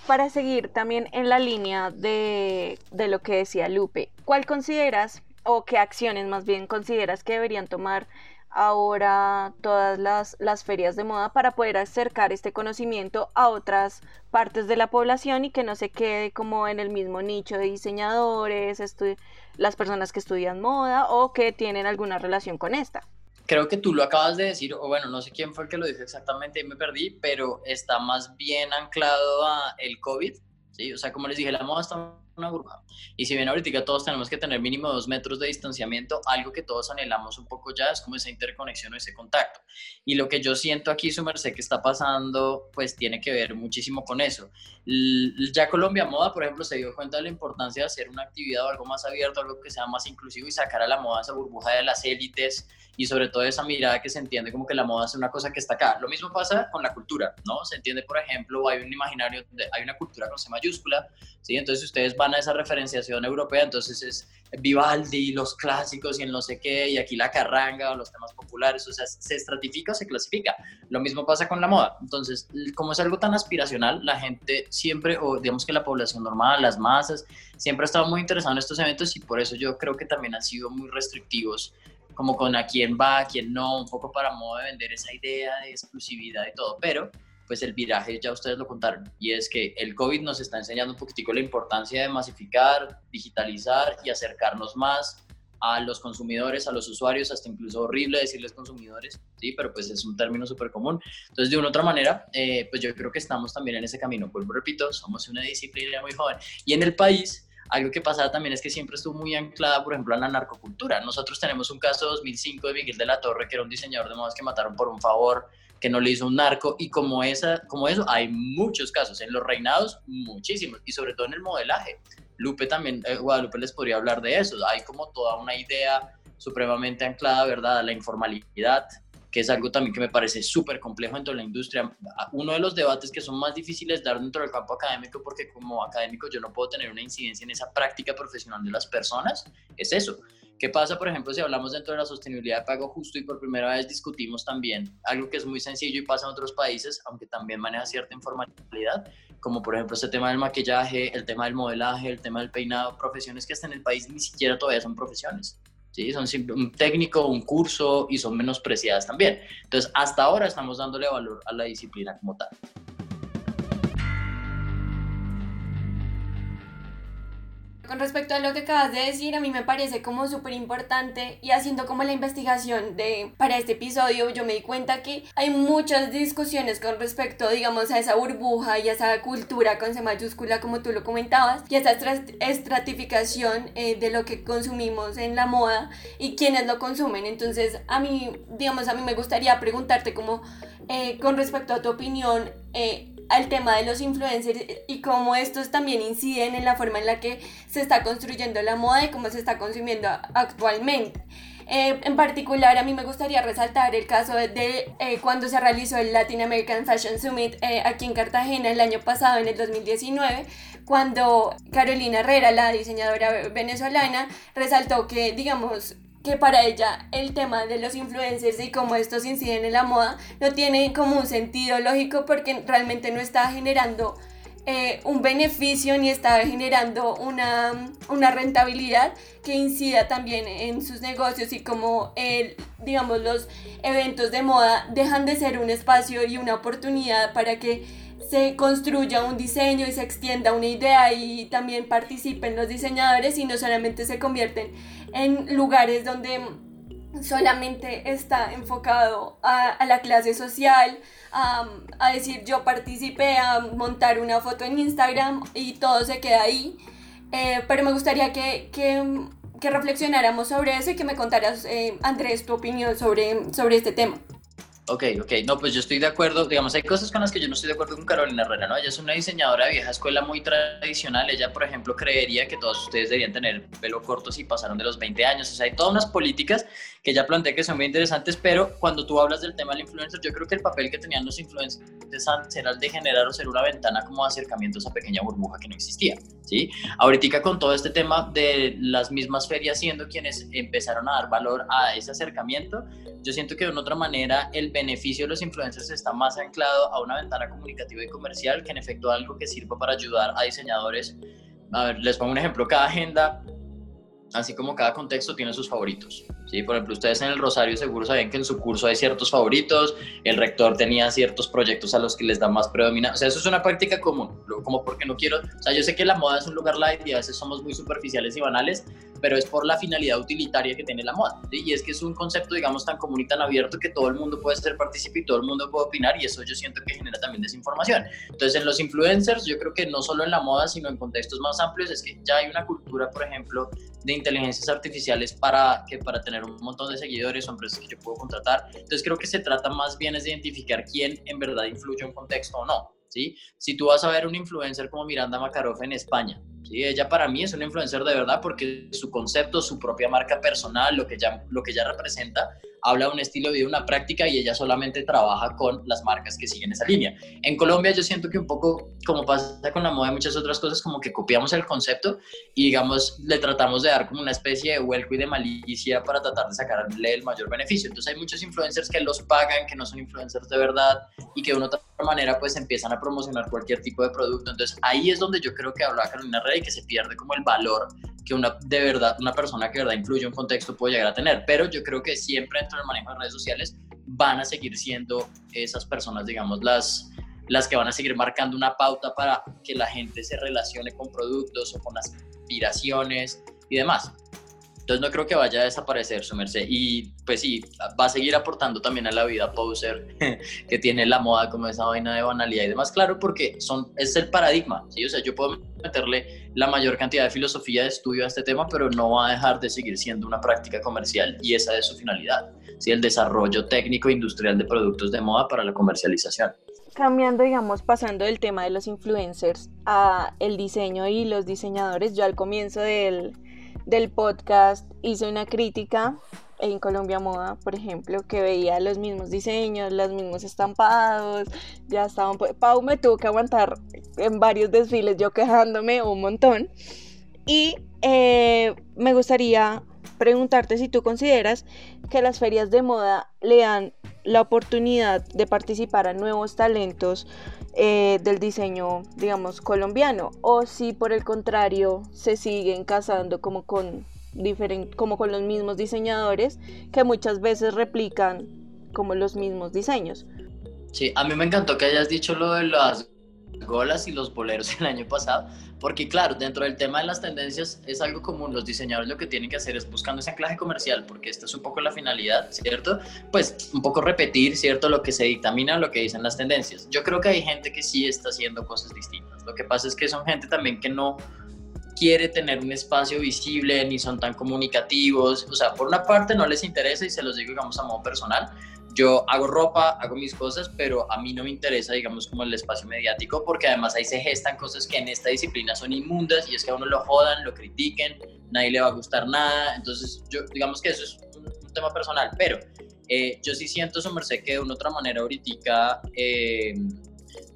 Para seguir también en la línea de, de lo que decía Lupe, ¿cuál consideras o qué acciones más bien consideras que deberían tomar ahora todas las, las, ferias de moda para poder acercar este conocimiento a otras partes de la población y que no se quede como en el mismo nicho de diseñadores, las personas que estudian moda o que tienen alguna relación con esta. Creo que tú lo acabas de decir, o bueno, no sé quién fue el que lo dijo exactamente y me perdí, pero está más bien anclado a el COVID, ¿sí? O sea, como les dije, la moda está una burbuja. Y si bien ahorita todos tenemos que tener mínimo dos metros de distanciamiento, algo que todos anhelamos un poco ya es como esa interconexión o ese contacto. Y lo que yo siento aquí, su merced, que está pasando, pues tiene que ver muchísimo con eso. Ya Colombia Moda, por ejemplo, se dio cuenta de la importancia de hacer una actividad o algo más abierto, algo que sea más inclusivo y sacar a la moda esa burbuja de las élites y sobre todo esa mirada que se entiende como que la moda es una cosa que está acá. Lo mismo pasa con la cultura, ¿no? Se entiende, por ejemplo, hay un imaginario, hay una cultura con C mayúscula, ¿sí? Entonces ustedes van a esa referenciación europea, entonces es Vivaldi, los clásicos y el no sé qué, y aquí la carranga o los temas populares, o sea, se estratifica o se clasifica. Lo mismo pasa con la moda. Entonces, como es algo tan aspiracional, la gente siempre, o digamos que la población normal, las masas, siempre ha estado muy interesada en estos eventos y por eso yo creo que también han sido muy restrictivos como con a quién va, a quién no, un poco para modo de vender esa idea de exclusividad y todo, pero pues el viraje ya ustedes lo contaron y es que el COVID nos está enseñando un poquitico la importancia de masificar, digitalizar y acercarnos más a los consumidores, a los usuarios, hasta incluso horrible decirles consumidores, sí, pero pues es un término súper común. Entonces, de una otra manera, eh, pues yo creo que estamos también en ese camino. Vuelvo, repito, somos una disciplina muy joven. Y en el país, algo que pasaba también es que siempre estuvo muy anclada, por ejemplo, a la narcocultura. Nosotros tenemos un caso 2005 de Miguel de la Torre, que era un diseñador de modas que mataron por un favor que no le hizo un narco y como, esa, como eso hay muchos casos, en los reinados muchísimos y sobre todo en el modelaje. Lupe también, eh, Guadalupe les podría hablar de eso, hay como toda una idea supremamente anclada, ¿verdad?, a la informalidad, que es algo también que me parece súper complejo dentro de la industria. Uno de los debates que son más difíciles dar dentro del campo académico, porque como académico yo no puedo tener una incidencia en esa práctica profesional de las personas, es eso ¿Qué pasa, por ejemplo, si hablamos dentro de la sostenibilidad de pago justo y por primera vez discutimos también algo que es muy sencillo y pasa en otros países, aunque también maneja cierta informalidad, como por ejemplo este tema del maquillaje, el tema del modelaje, el tema del peinado, profesiones que hasta en el país ni siquiera todavía son profesiones. ¿Sí? Son un técnico, un curso y son menospreciadas también. Entonces, hasta ahora estamos dándole valor a la disciplina como tal. Con respecto a lo que acabas de decir, a mí me parece como súper importante y haciendo como la investigación de para este episodio, yo me di cuenta que hay muchas discusiones con respecto, digamos, a esa burbuja y a esa cultura con C mayúscula, como tú lo comentabas, y a esa estratificación eh, de lo que consumimos en la moda y quienes lo consumen. Entonces, a mí, digamos, a mí me gustaría preguntarte como eh, con respecto a tu opinión, eh, al tema de los influencers y cómo estos también inciden en la forma en la que se está construyendo la moda y cómo se está consumiendo actualmente. Eh, en particular, a mí me gustaría resaltar el caso de, eh, cuando se realizó el Latin American Fashion Summit eh, aquí en Cartagena el año pasado, en el 2019, cuando Carolina Herrera, la diseñadora venezolana, resaltó que, digamos, que para ella el tema de los influencers y cómo estos inciden en la moda no tiene como un sentido lógico porque realmente no está generando eh, un beneficio ni está generando una, una, rentabilidad que incida también en sus negocios y como el, digamos los eventos de moda dejan de ser un espacio y una oportunidad para que se construya un diseño y se extienda una idea y también participen los diseñadores y no solamente se convierten en lugares donde solamente está enfocado a, la clase social, a, decir yo participé, a montar una foto en Instagram y todo se queda ahí. Eh, pero me gustaría que, que, reflexionáramos sobre eso y que me contaras, eh, Andrés, tu opinión sobre, sobre este tema. Ok, ok, no, pues yo estoy de acuerdo, digamos, hay cosas con las que yo no estoy de acuerdo con Carolina Herrera, ¿no? Ella es una diseñadora de vieja escuela muy tradicional, ella, por ejemplo, creería que todos ustedes deberían tener pelo corto si pasaron de los 20 años, o sea, hay todas unas políticas que ella plantea que son muy interesantes, pero cuando tú hablas del tema del influencer, yo creo que el papel que tenían los influencers antes era el de generar o ser una ventana como acercamiento a esa pequeña burbuja que no existía, ¿sí? Ahorita con todo este tema de las mismas ferias siendo quienes empezaron a dar valor a ese acercamiento, yo siento que de una otra manera el beneficio de los influencers está más anclado a una ventana comunicativa y comercial que en efecto algo que sirva para ayudar a diseñadores. Les pongo un ejemplo, cada agenda, así como cada contexto tiene sus favoritos. ¿sí? Por ejemplo, ustedes en el Rosario seguro saben que en su curso hay ciertos favoritos, el rector tenía ciertos proyectos a los que les da más predominancia. O sea, eso es una práctica común, como porque no quiero, o sea, yo sé que la moda es un lugar light y a veces somos muy superficiales y banales, pero es por la finalidad utilitaria que tiene la moda. Y es que es un concepto, digamos, tan común y tan abierto que todo el mundo puede ser partícipe y todo el mundo puede opinar y eso yo siento que genera también desinformación. Entonces, en los influencers, yo creo que no solo en la moda, sino en contextos más amplios, es que ya hay una cultura, por ejemplo, de inteligencias artificiales para, que para tener un montón de seguidores o que yo puedo contratar. Entonces, creo que se trata más bien es de identificar quién en verdad influye en un contexto o no. ¿sí? Si tú vas a ver un influencer como Miranda Makarov en España, ¿sí? Ella para mí es una influencer de verdad porque su concepto, su propia marca personal, lo que ya, lo que ella representa, habla de un estilo de vida, una práctica y ella solamente trabaja con las marcas que siguen esa línea. En Colombia yo siento que un poco, como pasa con la moda y muchas otras cosas, como que copiamos el concepto y digamos, le tratamos de dar como una especie de vuelco y de malicia para tratar de sacarle el mayor beneficio. Entonces hay muchos influencers que los pagan, que no son influencers de verdad y que de una otra manera pues empiezan a promocionar cualquier tipo de producto. Entonces ahí es donde yo creo que habla Carolina Rey que se pierde como el valor que una de verdad, una persona que de verdad influye un contexto puede llegar a tener. Pero yo creo que siempre dentro del manejo de redes sociales van a seguir siendo esas personas, digamos, las, las que van a seguir marcando una pauta para que la gente se relacione con productos o con aspiraciones y demás. Entonces no creo que vaya a desaparecer su merced. Y pues sí, va a seguir aportando también a la vida poser que tiene la moda como esa vaina de banalidad y demás. Claro, porque son, es el paradigma. ¿sí? O sea, yo puedo meterle la mayor cantidad de filosofía de estudio a este tema, pero no va a dejar de seguir siendo una práctica comercial y esa es su finalidad. ¿sí? El desarrollo técnico e industrial de productos de moda para la comercialización cambiando, digamos, pasando del tema de los influencers a el diseño y los diseñadores, yo al comienzo del, del podcast hice una crítica en Colombia Moda, por ejemplo, que veía los mismos diseños, los mismos estampados, ya estaban... Pau me tuvo que aguantar en varios desfiles yo quejándome un montón. Y eh, me gustaría preguntarte si tú consideras que las ferias de moda le dan la oportunidad de participar a nuevos talentos eh, del diseño, digamos, colombiano, o si por el contrario se siguen casando como con, como con los mismos diseñadores que muchas veces replican como los mismos diseños. Sí, a mí me encantó que hayas dicho lo de las golas y los boleros el año pasado, porque claro, dentro del tema de las tendencias es algo común, los diseñadores lo que tienen que hacer es buscando ese anclaje comercial, porque esta es un poco la finalidad, ¿cierto? Pues un poco repetir, ¿cierto? Lo que se dictamina, lo que dicen las tendencias. Yo creo que hay gente que sí está haciendo cosas distintas, lo que pasa es que son gente también que no quiere tener un espacio visible ni son tan comunicativos, o sea, por una parte no les interesa y se los digo digamos a modo personal, yo hago ropa, hago mis cosas, pero a mí no me interesa, digamos, como el espacio mediático, porque además ahí se gestan cosas que en esta disciplina son inmundas y es que a uno lo jodan, lo critiquen, nadie le va a gustar nada. Entonces, digamos que eso es un, tema personal, pero eh, yo sí siento su merced que de una otra manera ahorita, eh,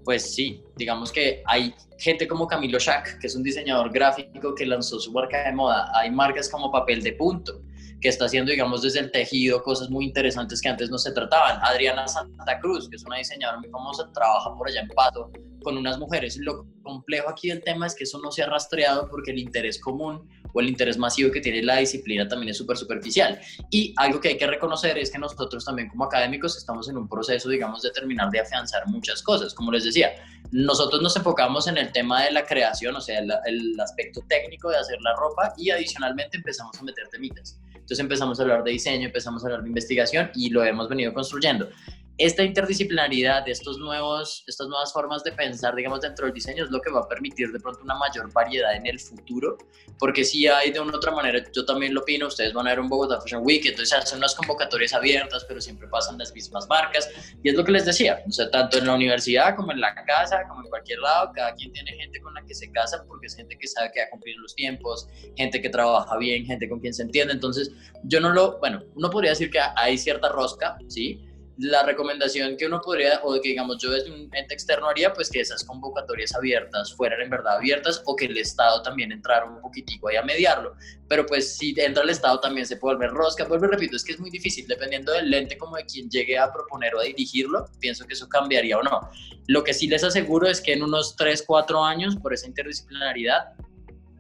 pues sí, digamos que hay gente como Camilo Schack, que es un diseñador gráfico que lanzó su marca de moda. Hay marcas como Papel de Punto, que está haciendo, digamos, desde el tejido, cosas muy interesantes que antes no se trataban. Adriana Santa Cruz, que es una diseñadora muy famosa, trabaja por allá en Pato con unas mujeres. Lo complejo aquí del tema es que eso no se ha rastreado porque el interés común o el interés masivo que tiene la disciplina también es súper superficial. Y algo que hay que reconocer es que nosotros también como académicos estamos en un proceso, digamos, de terminar de afianzar muchas cosas. Como les decía, nosotros nos enfocamos en el tema de la creación, o sea, el, el aspecto técnico de hacer la ropa y adicionalmente empezamos a meter temitas Entonces empezamos a hablar de diseño, empezamos a hablar de investigación y lo hemos venido construyendo esta interdisciplinaridad, estos nuevos, estas nuevas formas de pensar, digamos, dentro del diseño es lo que va a permitir de pronto una mayor variedad en el futuro, porque si hay de una u otra manera, yo también lo opino, ustedes van a ver un Bogotá Fashion Week, entonces hacen unas convocatorias abiertas, pero siempre pasan las mismas marcas, y es lo que les decía, o sea, tanto en la universidad como en la casa, como en cualquier lado, cada quien tiene gente con la que se casa, porque es gente que sabe que va a cumplir los tiempos, gente que trabaja bien, gente con quien se entiende, entonces yo no lo, bueno, uno podría decir que hay cierta rosca, ¿sí? La recomendación que uno podría, o que digamos yo desde un ente externo haría, pues que esas convocatorias abiertas fueran en verdad abiertas o que el Estado también entrara un poquitico ahí a mediarlo. Pero pues si entra el Estado también se puede volver rosca. Vuelvo repito, es que es muy difícil, dependiendo del ente como de quien llegue a proponer o a dirigirlo, pienso que eso cambiaría o no. Lo que sí les aseguro es que en unos 3, 4 años, por esa interdisciplinaridad,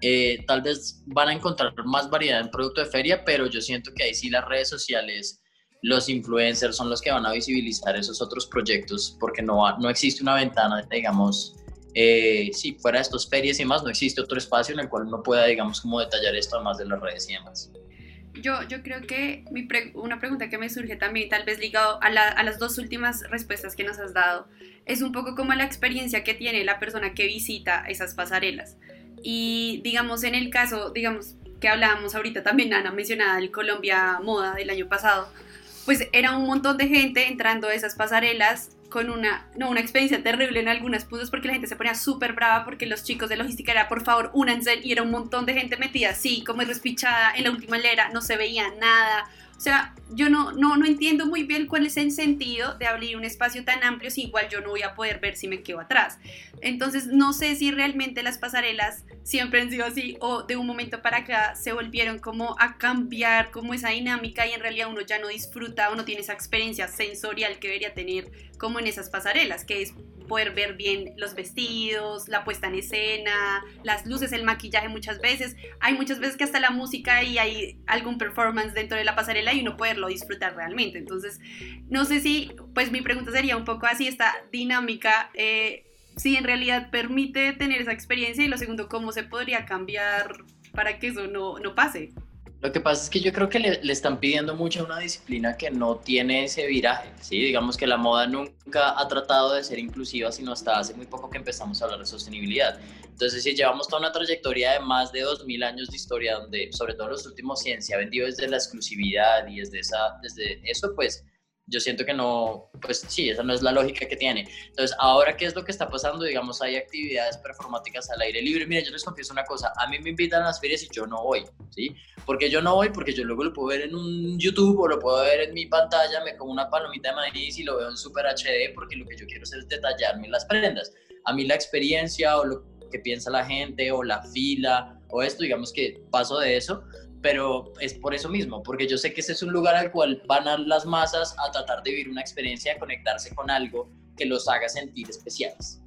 eh, tal vez van a encontrar más variedad en producto de feria, pero yo siento que ahí sí las redes sociales los influencers son los que van a visibilizar esos otros proyectos porque no, no existe una ventana, digamos, eh, si fuera de estos ferias y más, no existe otro espacio en el cual uno pueda, digamos, como detallar esto además de las redes y demás. Yo, yo creo que mi una pregunta que me surge también, tal vez ligado a, a las dos últimas respuestas que nos has dado, es un poco como la experiencia que tiene la persona que visita esas pasarelas. Y digamos, en el caso, digamos, que hablábamos ahorita también, Ana mencionaba el Colombia Moda del año pasado, pues era un montón de gente entrando a esas pasarelas con una, no, una experiencia terrible en algunas puntos porque la gente se ponía súper brava porque los chicos de logística era por favor únanse y era un montón de gente metida así como respichada en la última hilera, no se veía nada, sea, yo no, no, no entiendo muy bien cuál es el sentido de abrir un espacio tan amplio si igual yo no voy a poder ver si me quedo atrás. Entonces, no sé si realmente las pasarelas siempre han sido así o de un momento para acá se volvieron como a cambiar como esa dinámica y en realidad uno ya no disfruta o no tiene esa experiencia sensorial que debería tener como en esas pasarelas, que es poder ver bien los vestidos, la puesta en escena, las luces, el maquillaje muchas veces. Hay muchas veces que hasta la música y hay algún performance dentro de la pasarela y uno poderlo disfrutar realmente. Entonces, no sé si, pues mi pregunta sería un poco así, esta dinámica, eh, si en realidad permite tener esa experiencia y lo segundo, cómo se podría cambiar para que eso no, no pase. Lo que pasa es que yo creo que le, están pidiendo mucho a una disciplina que no tiene ese viraje, ¿sí? Digamos que la moda nunca ha tratado de ser inclusiva, sino hasta hace muy poco que empezamos a hablar de sostenibilidad. Entonces, si llevamos toda una trayectoria de más de 2.000 años de historia, donde sobre todo los últimos 100 se ha vendido desde la exclusividad y desde, esa, desde eso, pues yo siento que no, pues sí, esa no es la lógica que tiene. Entonces, ahora, ¿qué es lo que está pasando? Digamos, hay actividades performáticas al aire libre. Mira, yo les confieso una cosa, a mí me invitan a las ferias y yo no voy, ¿sí? Porque yo no voy, porque yo luego lo puedo ver en un YouTube o lo puedo ver en mi pantalla, me como una palomita de maíz y lo veo en Super HD, porque lo que yo quiero es detallarme las prendas. A mí la experiencia o lo que piensa la gente o la fila o esto, digamos que paso de eso, pero es por eso mismo, porque yo sé que ese es un lugar al cual van a las masas a tratar de vivir una experiencia, de conectarse con algo que los haga sentir especiales.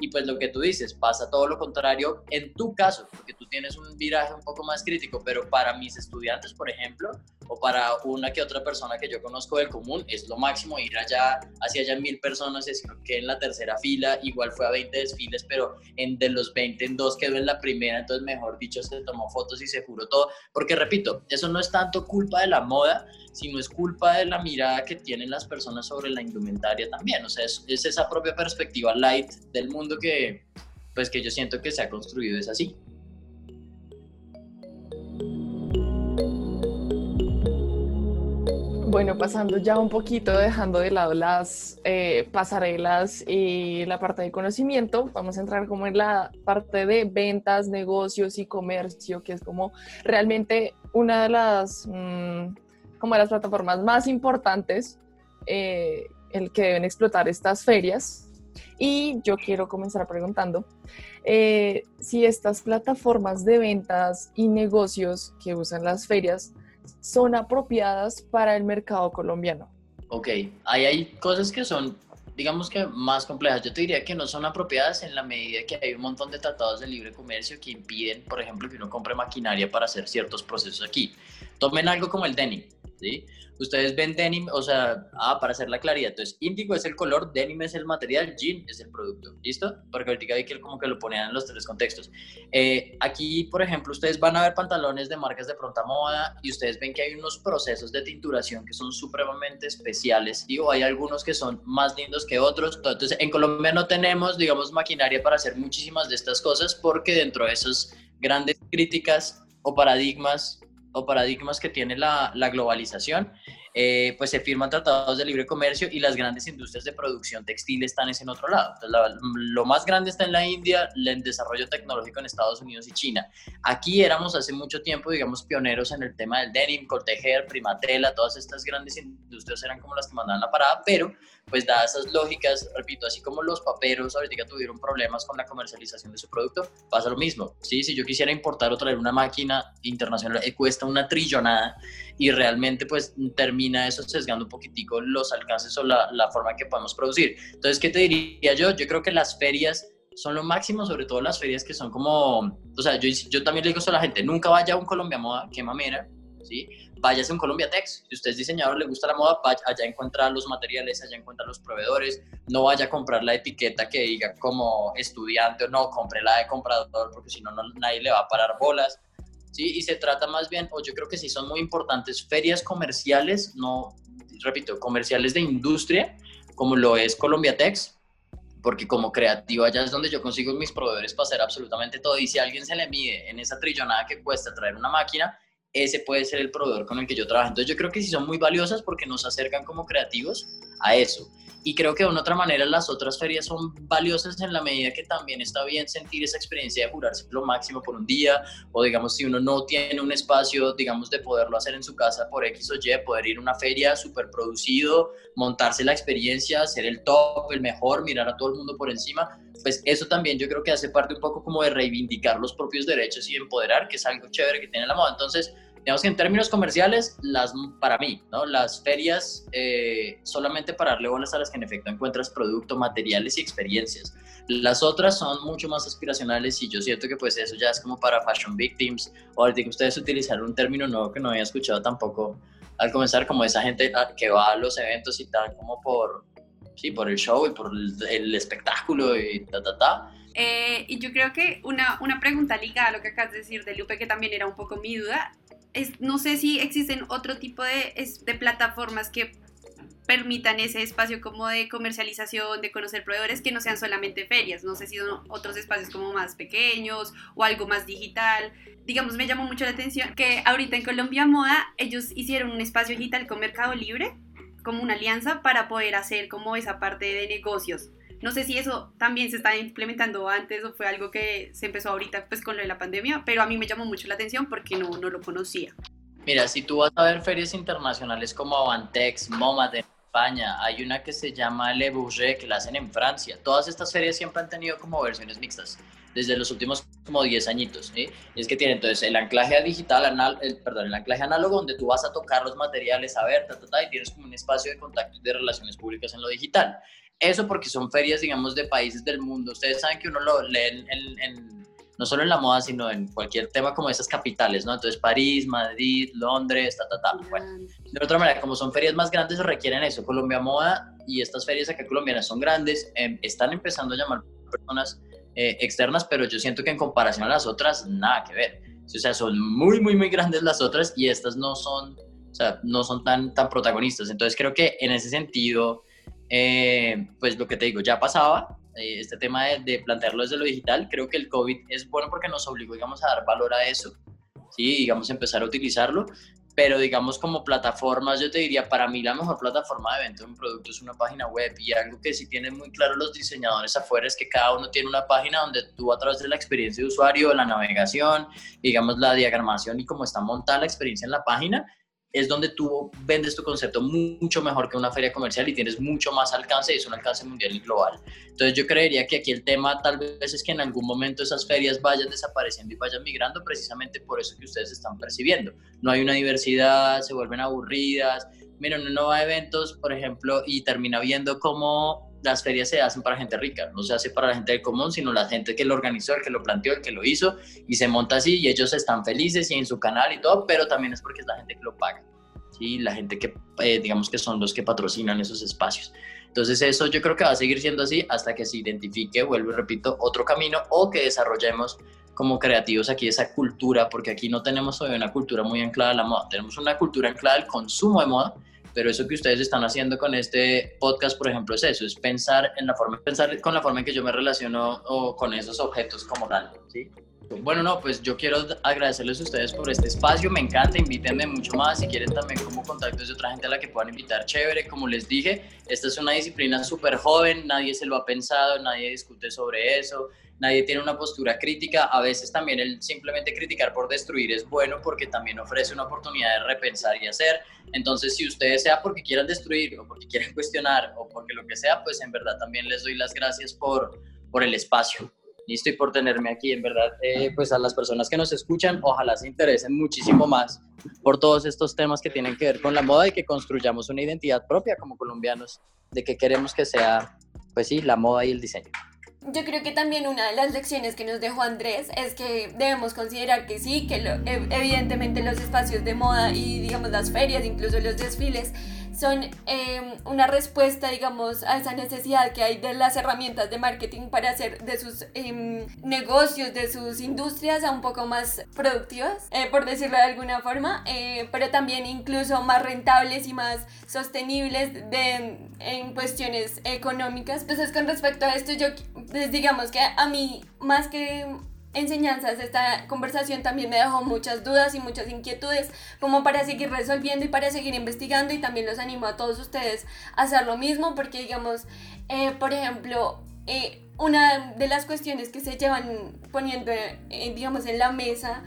Y pues lo que tú dices, pasa todo lo contrario en tu caso, porque tú tienes un viraje un poco más crítico, pero para mis estudiantes, por ejemplo, o para una que otra persona que yo conozco del común, es lo máximo ir allá, hacia allá mil personas, es que en la tercera fila, igual fue a 20 desfiles, pero en de los 20 en dos quedó en la primera, entonces mejor dicho, se tomó fotos y se juró todo, porque repito, eso no es tanto culpa de la moda, sino es culpa de la mirada que tienen las personas sobre la indumentaria también. O sea, es, esa propia perspectiva light del mundo que, pues, que yo siento que se ha construido, es así. Bueno, pasando ya un poquito, dejando de lado las eh, pasarelas y la parte de conocimiento, vamos a entrar como en la parte de ventas, negocios y comercio, que es como realmente una de las mm, como las plataformas más importantes eh, el que deben explotar estas ferias. Y yo quiero comenzar preguntando eh, si estas plataformas de ventas y negocios que usan las ferias son apropiadas para el mercado colombiano. Ok, ahí hay cosas que son, digamos que más complejas. Yo te diría que no son apropiadas en la medida que hay un montón de tratados de libre comercio que impiden, por ejemplo, que uno compre maquinaria para hacer ciertos procesos aquí. Tomen algo como el denim. ¿sí? Ustedes ven denim, o sea, ah, para hacer la claridad, entonces índigo es el color, denim es el material, jean es el producto, ¿listo? Porque ahorita hay que como que lo ponían en los tres contextos. Eh, aquí, por ejemplo, ustedes van a ver pantalones de marcas de pronta moda y ustedes ven que hay unos procesos de tinturación que son supremamente especiales, y hay algunos que son más lindos que otros. Entonces, en Colombia no tenemos, digamos, maquinaria para hacer muchísimas de estas cosas porque dentro de esas grandes críticas o paradigmas paradigmas que tiene la, globalización, eh, pues se firman tratados de libre comercio y las grandes industrias de producción textil están en otro lado. lo más grande está en la India, el desarrollo tecnológico en Estados Unidos y China. Aquí éramos hace mucho tiempo, digamos, pioneros en el tema del denim, cortejer, primatela, todas estas grandes industrias eran como las que mandaban la parada, pero pues dadas esas lógicas, repito, así como los paperos ahorita tuvieron problemas con la comercialización de su producto, pasa lo mismo. ¿sí? Si yo quisiera importar o traer una máquina internacional, eh, cuesta una trillonada y realmente pues termina eso sesgando un poquitico los alcances o la, la forma que podemos producir. Entonces, ¿qué te diría yo? Yo creo que las ferias son lo máximo, sobre todo las ferias que son como, o sea, yo, yo también le digo eso a la gente, nunca vaya a un Colombia Moda, qué mamera, ¿sí? Váyase a un Colombia Tex. Si usted es diseñador, le gusta la moda, vaya, allá encuentra los materiales, allá encuentra los proveedores. No vaya a comprar la etiqueta que diga como estudiante o no, compre la de comprador porque si no, nadie le va a parar bolas. ¿sí? Y se trata más bien, o yo creo que sí son muy importantes, ferias comerciales, no, repito, comerciales de industria, como lo es Colombia Tex, porque como creativo allá es donde yo consigo mis proveedores para hacer absolutamente todo. Y si alguien se le mide en esa trillonada que cuesta traer una máquina, ese puede ser el proveedor con el que yo trabajo. Entonces yo creo que sí son muy valiosas porque nos acercan como creativos a eso. Y creo que de una otra manera las otras ferias son valiosas en la medida que también está bien sentir esa experiencia de jurarse lo máximo por un día o digamos si uno no tiene un espacio, digamos, de poderlo hacer en su casa por X o Y, poder ir a una feria súper producido, montarse la experiencia, ser el top, el mejor, mirar a todo el mundo por encima, pues eso también yo creo que hace parte un poco como de reivindicar los propios derechos y empoderar, que es algo chévere que tiene la moda. Entonces, digamos que en términos comerciales, las, para mí, ¿no? las ferias eh, solamente para darle bolas a las que en efecto encuentras producto, materiales y experiencias. Las otras son mucho más aspiracionales y yo siento que pues eso ya es como para fashion victims o ahorita que ustedes utilizaron un término nuevo que no había escuchado tampoco al comenzar, como esa gente ah, que va a los eventos y tal, como por, sí, por el show y por el, espectáculo y ta, ta, ta. Eh, y yo creo que una, una pregunta ligada a lo que acabas de decir de Lupe, que también era un poco mi duda, no sé si existen otro tipo de, de plataformas que permitan ese espacio como de comercialización, de conocer proveedores que no sean solamente ferias, no sé si son otros espacios como más pequeños o algo más digital. Digamos, me llamó mucho la atención que ahorita en Colombia Moda ellos hicieron un espacio digital con Mercado Libre como una alianza para poder hacer como esa parte de negocios. No sé si eso también se está implementando antes o fue algo que se empezó ahorita pues con lo de la pandemia, pero a mí me llamó mucho la atención porque no, no lo conocía. Mira, si tú vas a ver ferias internacionales como Avantex, MoMA de España, hay una que se llama Le Bourget, que la hacen en Francia. Todas estas ferias siempre han tenido como versiones mixtas desde los últimos como 10 añitos. ¿sí? es que tiene entonces el anclaje digital, anal, el, perdón, el anclaje análogo donde tú vas a tocar los materiales, a ver, ta, y tienes como un espacio de contacto y de relaciones públicas en lo digital. Eso porque son ferias, digamos, de países del mundo. Ustedes saben que uno lo lee en, no solo en la moda, sino en cualquier tema como esas capitales, ¿no? Entonces París, Madrid, Londres, ta, ta, ta. Bueno, de otra manera, como son ferias más grandes, requieren eso. Colombia Moda y estas ferias acá colombianas son grandes, em, están empezando a llamar personas eh, externas, pero yo siento que en comparación a las otras, nada que ver. O sea, son muy, muy, muy grandes las otras y estas no son, o sea, no son tan, tan protagonistas. Entonces creo que en ese sentido eh, pues lo que te digo, ya pasaba, eh, este tema de, plantearlo desde lo digital, creo que el COVID es bueno porque nos obligó, digamos, a dar valor a eso, ¿sí? Digamos, empezar a utilizarlo, pero digamos como plataformas, yo te diría, para mí la mejor plataforma de venta de un producto es una página web. Y algo que sí tienen muy claro los diseñadores afuera es que cada uno tiene una página donde tú a través de la experiencia de usuario, la navegación, digamos la diagramación y cómo está montada la experiencia en la página, es donde tú vendes tu concepto mucho mejor que una feria comercial y tienes mucho más alcance y es un alcance mundial y global. Entonces yo creería que aquí el tema tal vez es que en algún momento esas ferias vayan desapareciendo y vayan migrando precisamente por eso que ustedes están percibiendo. No hay una diversidad, se vuelven aburridas. Miren, uno va a eventos, por ejemplo, y termina viendo cómo las ferias se hacen para gente rica, no se hace para la gente del común, sino la gente que lo organizó, el que lo planteó, el que lo hizo, y se monta así y ellos están felices y en su canal y todo, pero también es porque es la gente que lo paga. ¿sí? la gente que eh, digamos que son los que patrocinan esos espacios. Entonces eso yo creo que va a seguir siendo así hasta que se identifique, vuelvo y repito, otro camino o que desarrollemos como creativos aquí esa cultura, porque aquí no tenemos todavía una cultura muy anclada a la moda, tenemos una cultura anclada al consumo de moda, pero eso que ustedes están haciendo con este podcast, por ejemplo, es eso, es pensar en la forma, pensar con la forma en que yo me relaciono o con esos objetos como tal, ¿sí? Bueno, no, pues yo quiero agradecerles a ustedes por este espacio, me encanta, invítenme mucho más, si quieren también como contactos de otra gente a la que puedan invitar, chévere, como les dije, esta es una disciplina súper joven, nadie se lo ha pensado, nadie discute sobre eso, nadie tiene una postura crítica, a veces también el simplemente criticar por destruir es bueno porque también ofrece una oportunidad de repensar y hacer, entonces si ustedes sea porque quieran destruir o porque quieran cuestionar o porque lo que sea, pues en verdad también les doy las gracias por, por el espacio listo y por tenerme aquí. En verdad, eh, pues a las personas que nos escuchan, ojalá se interesen muchísimo más por todos estos temas que tienen que ver con la moda y que construyamos una identidad propia como colombianos de que queremos que sea, pues sí, la moda y el diseño. Yo creo que también una de las lecciones que nos dejó Andrés es que debemos considerar que sí, que evidentemente los espacios de moda y digamos las ferias, incluso los desfiles, son em, una respuesta, digamos, a esa necesidad que hay de las herramientas de marketing para hacer de sus em, negocios, de sus industrias un poco más productivas, eh, por decirlo de alguna forma, eh, pero también incluso más rentables y más sostenibles de, en cuestiones económicas. Entonces, con respecto a esto, yo, pues, digamos que a mí, más que enseñanzas, esta conversación también me dejó muchas dudas y muchas inquietudes como para seguir resolviendo y para seguir investigando y también los animo a todos ustedes a hacer lo mismo porque digamos, eh, por ejemplo, eh, una de las cuestiones que se llevan poniendo, eh, digamos, en la mesa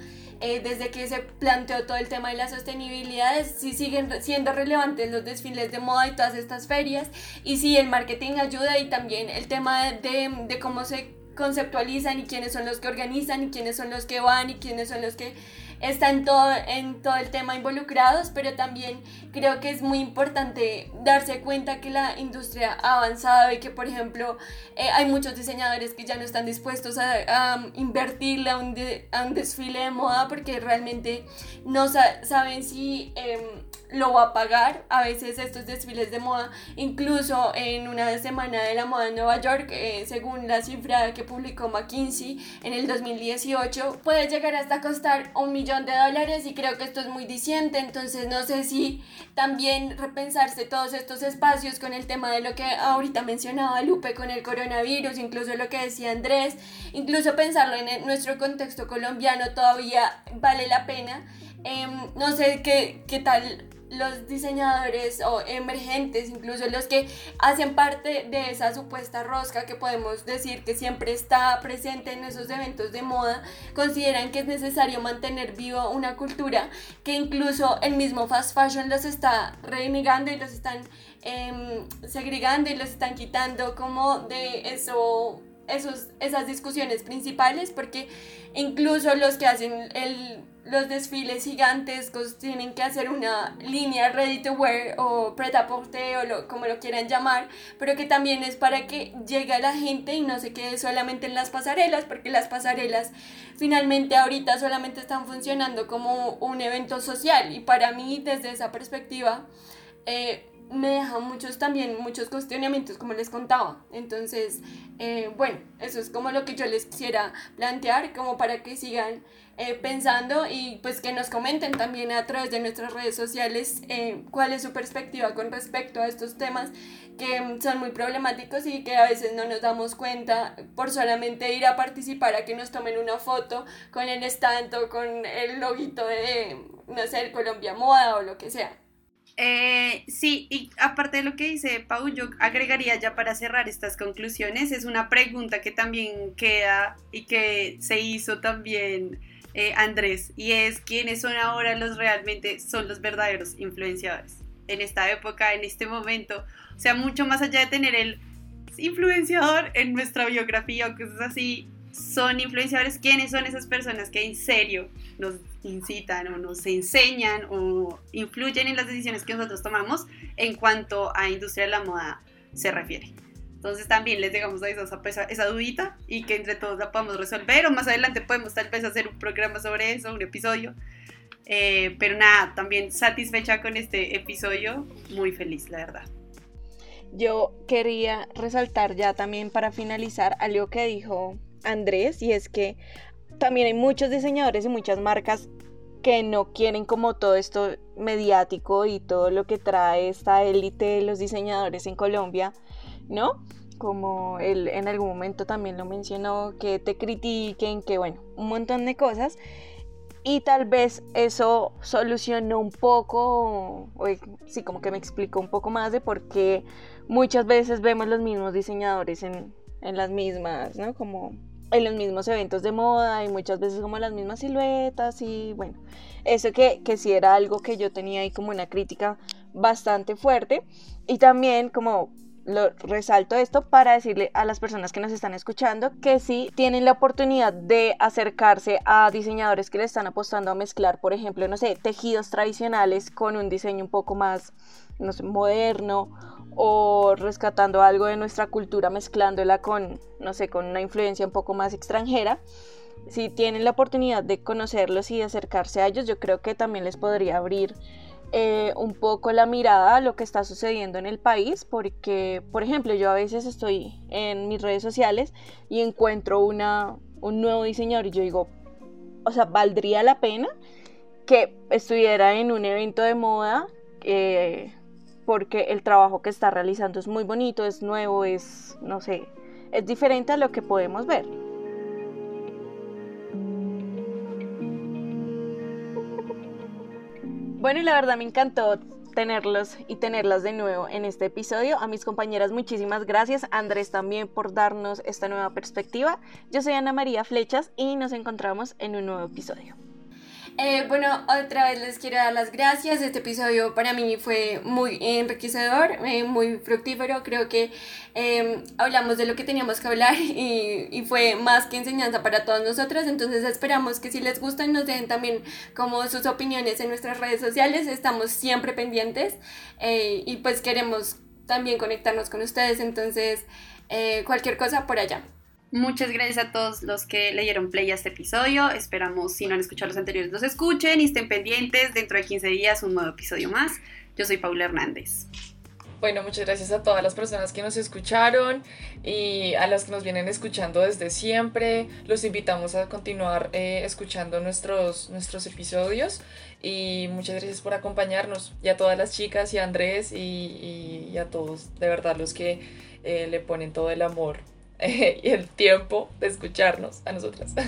desde que se planteó todo el tema de la sostenibilidad, es si siguen siendo relevantes los desfiles de moda y todas estas ferias, y si el marketing ayuda y también el tema de, de cómo se conceptualizan y quiénes son los que organizan y quiénes son los que van y quiénes son los que están todo, en todo el tema involucrados, pero también creo que es muy importante darse cuenta que la industria ha avanzado y que, por ejemplo, eh, hay muchos diseñadores que ya no están dispuestos a, invertirle a un, a un, desfile de moda porque realmente no saben si... Em, lo va a pagar. A veces estos desfiles de moda, incluso en una semana de la moda en Nueva York, eh, según la cifra que publicó McKinsey en el 2018, puede llegar hasta costar un millón de dólares y creo que esto es muy diciente. Entonces no sé si también repensarse todos estos espacios con el tema de lo que ahorita mencionaba Lupe con el coronavirus, incluso lo que decía Andrés, incluso pensarlo en nuestro contexto colombiano todavía vale la pena. Em, no sé qué, qué tal los diseñadores o emergentes, incluso los que hacen parte de esa supuesta rosca que podemos decir que siempre está presente en esos eventos de moda, consideran que es necesario mantener viva una cultura que incluso el mismo fast fashion los está renegando y los están em, segregando y los están quitando como de eso esos, esas discusiones principales porque incluso los que hacen el los desfiles gigantescos tienen que hacer una línea ready to wear o pret à porter o lo, como lo quieran llamar, pero que también es para que llegue a la gente y no se quede solamente en las pasarelas, porque las pasarelas finalmente ahorita solamente están funcionando como un evento social. Y para mí desde esa perspectiva eh, me deja muchos también, muchos cuestionamientos, como les contaba. Entonces, eh, bueno, eso es como lo que yo les quisiera plantear, como para que sigan eh, pensando y pues que nos comenten también a través de nuestras redes sociales eh, cuál es su perspectiva con respecto a estos temas que son muy problemáticos y que a veces no nos damos cuenta por solamente ir a participar a que nos tomen una foto con el stand o con el loguito de, no sé, Colombia Moda o lo que sea. Eh, sí, y aparte de lo que dice Pau, yo agregaría ya para cerrar estas conclusiones, es una pregunta que también queda y que se hizo también eh, Andrés, y es quiénes son ahora los realmente son los verdaderos influenciadores en esta época, en este momento, o sea, mucho más allá de tener el influenciador en nuestra biografía o cosas así, son influenciadores, quiénes son esas personas que en serio nos incitan o nos enseñan o influyen en las decisiones que nosotros tomamos en cuanto a industria de la moda se refiere. Entonces también les dejamos ahí esa, esa dudita y que entre todos la podamos resolver o más adelante podemos tal vez hacer un programa sobre eso, un episodio. Eh, pero nada, también satisfecha con este episodio, muy feliz, la verdad. Yo quería resaltar ya también para finalizar algo que dijo Andrés y es que también hay muchos diseñadores y muchas marcas que no quieren como todo esto mediático y todo lo que trae esta élite de los diseñadores en Colombia, ¿no? Como él en algún momento también lo mencionó, que te critiquen, que bueno, un montón de cosas. Y tal vez eso solucionó un poco, o, sí, como que me explicó un poco más de por qué muchas veces vemos los mismos diseñadores en, en las mismas, ¿no? Como en los mismos eventos de moda y muchas veces como las mismas siluetas y bueno, eso que, que sí era algo que yo tenía ahí como una crítica bastante fuerte. Y también como lo resalto esto para decirle a las personas que nos están escuchando que sí tienen la oportunidad de acercarse a diseñadores que le están apostando a mezclar, por ejemplo, no sé, tejidos tradicionales con un diseño un poco más, no sé, moderno o rescatando algo de nuestra cultura mezclándola con, no sé, con una influencia un poco más extranjera. Si tienen la oportunidad de conocerlos y de acercarse a ellos, yo creo que también les podría abrir eh, un poco la mirada a lo que está sucediendo en el país, porque, por ejemplo, yo a veces estoy en mis redes sociales y encuentro una, un nuevo diseñador y yo digo, o sea, valdría la pena que estuviera en un evento de moda. Eh, porque el trabajo que está realizando es muy bonito, es nuevo, es, no sé, es diferente a lo que podemos ver. Bueno, y la verdad me encantó tenerlos y tenerlas de nuevo en este episodio. A mis compañeras muchísimas gracias. Andrés también por darnos esta nueva perspectiva. Yo soy Ana María Flechas y nos encontramos en un nuevo episodio. Eh, bueno, otra vez les quiero dar las gracias. Este episodio para mí fue muy enriquecedor, eh, muy fructífero. Creo que em, hablamos de lo que teníamos que hablar y, y, fue más que enseñanza para todos nosotros. Entonces esperamos que si les gustan nos den también como sus opiniones en nuestras redes sociales. Estamos siempre pendientes eh, y pues queremos también conectarnos con ustedes. Entonces cualquier cosa por allá. Muchas gracias a todos los que leyeron play a este episodio. Esperamos, si no han escuchado los anteriores, los escuchen y estén pendientes. Dentro de 15 días, un nuevo episodio más. Yo soy Paula Hernández. Bueno, muchas gracias a todas las personas que nos escucharon y a las que nos vienen escuchando desde siempre. Los invitamos a continuar eh, escuchando nuestros, nuestros episodios y muchas gracias por acompañarnos y a todas las chicas y a Andrés y, a todos, de verdad, los que eh, le ponen todo el amor y el tiempo de escucharnos a nosotras.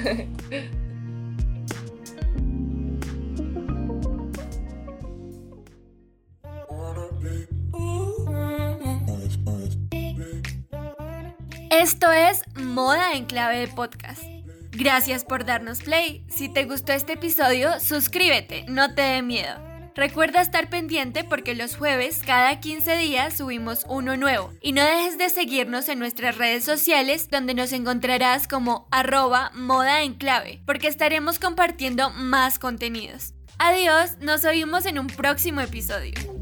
Esto es Moda en Clave de Podcast. Gracias por darnos play. Si te gustó este episodio, suscríbete, no te dé miedo. Recuerda estar pendiente porque los jueves cada 15 días subimos uno nuevo. Y no dejes de seguirnos en nuestras redes sociales donde nos encontrarás como arroba moda en clave porque estaremos compartiendo más contenidos. Adiós, nos oímos en un próximo episodio.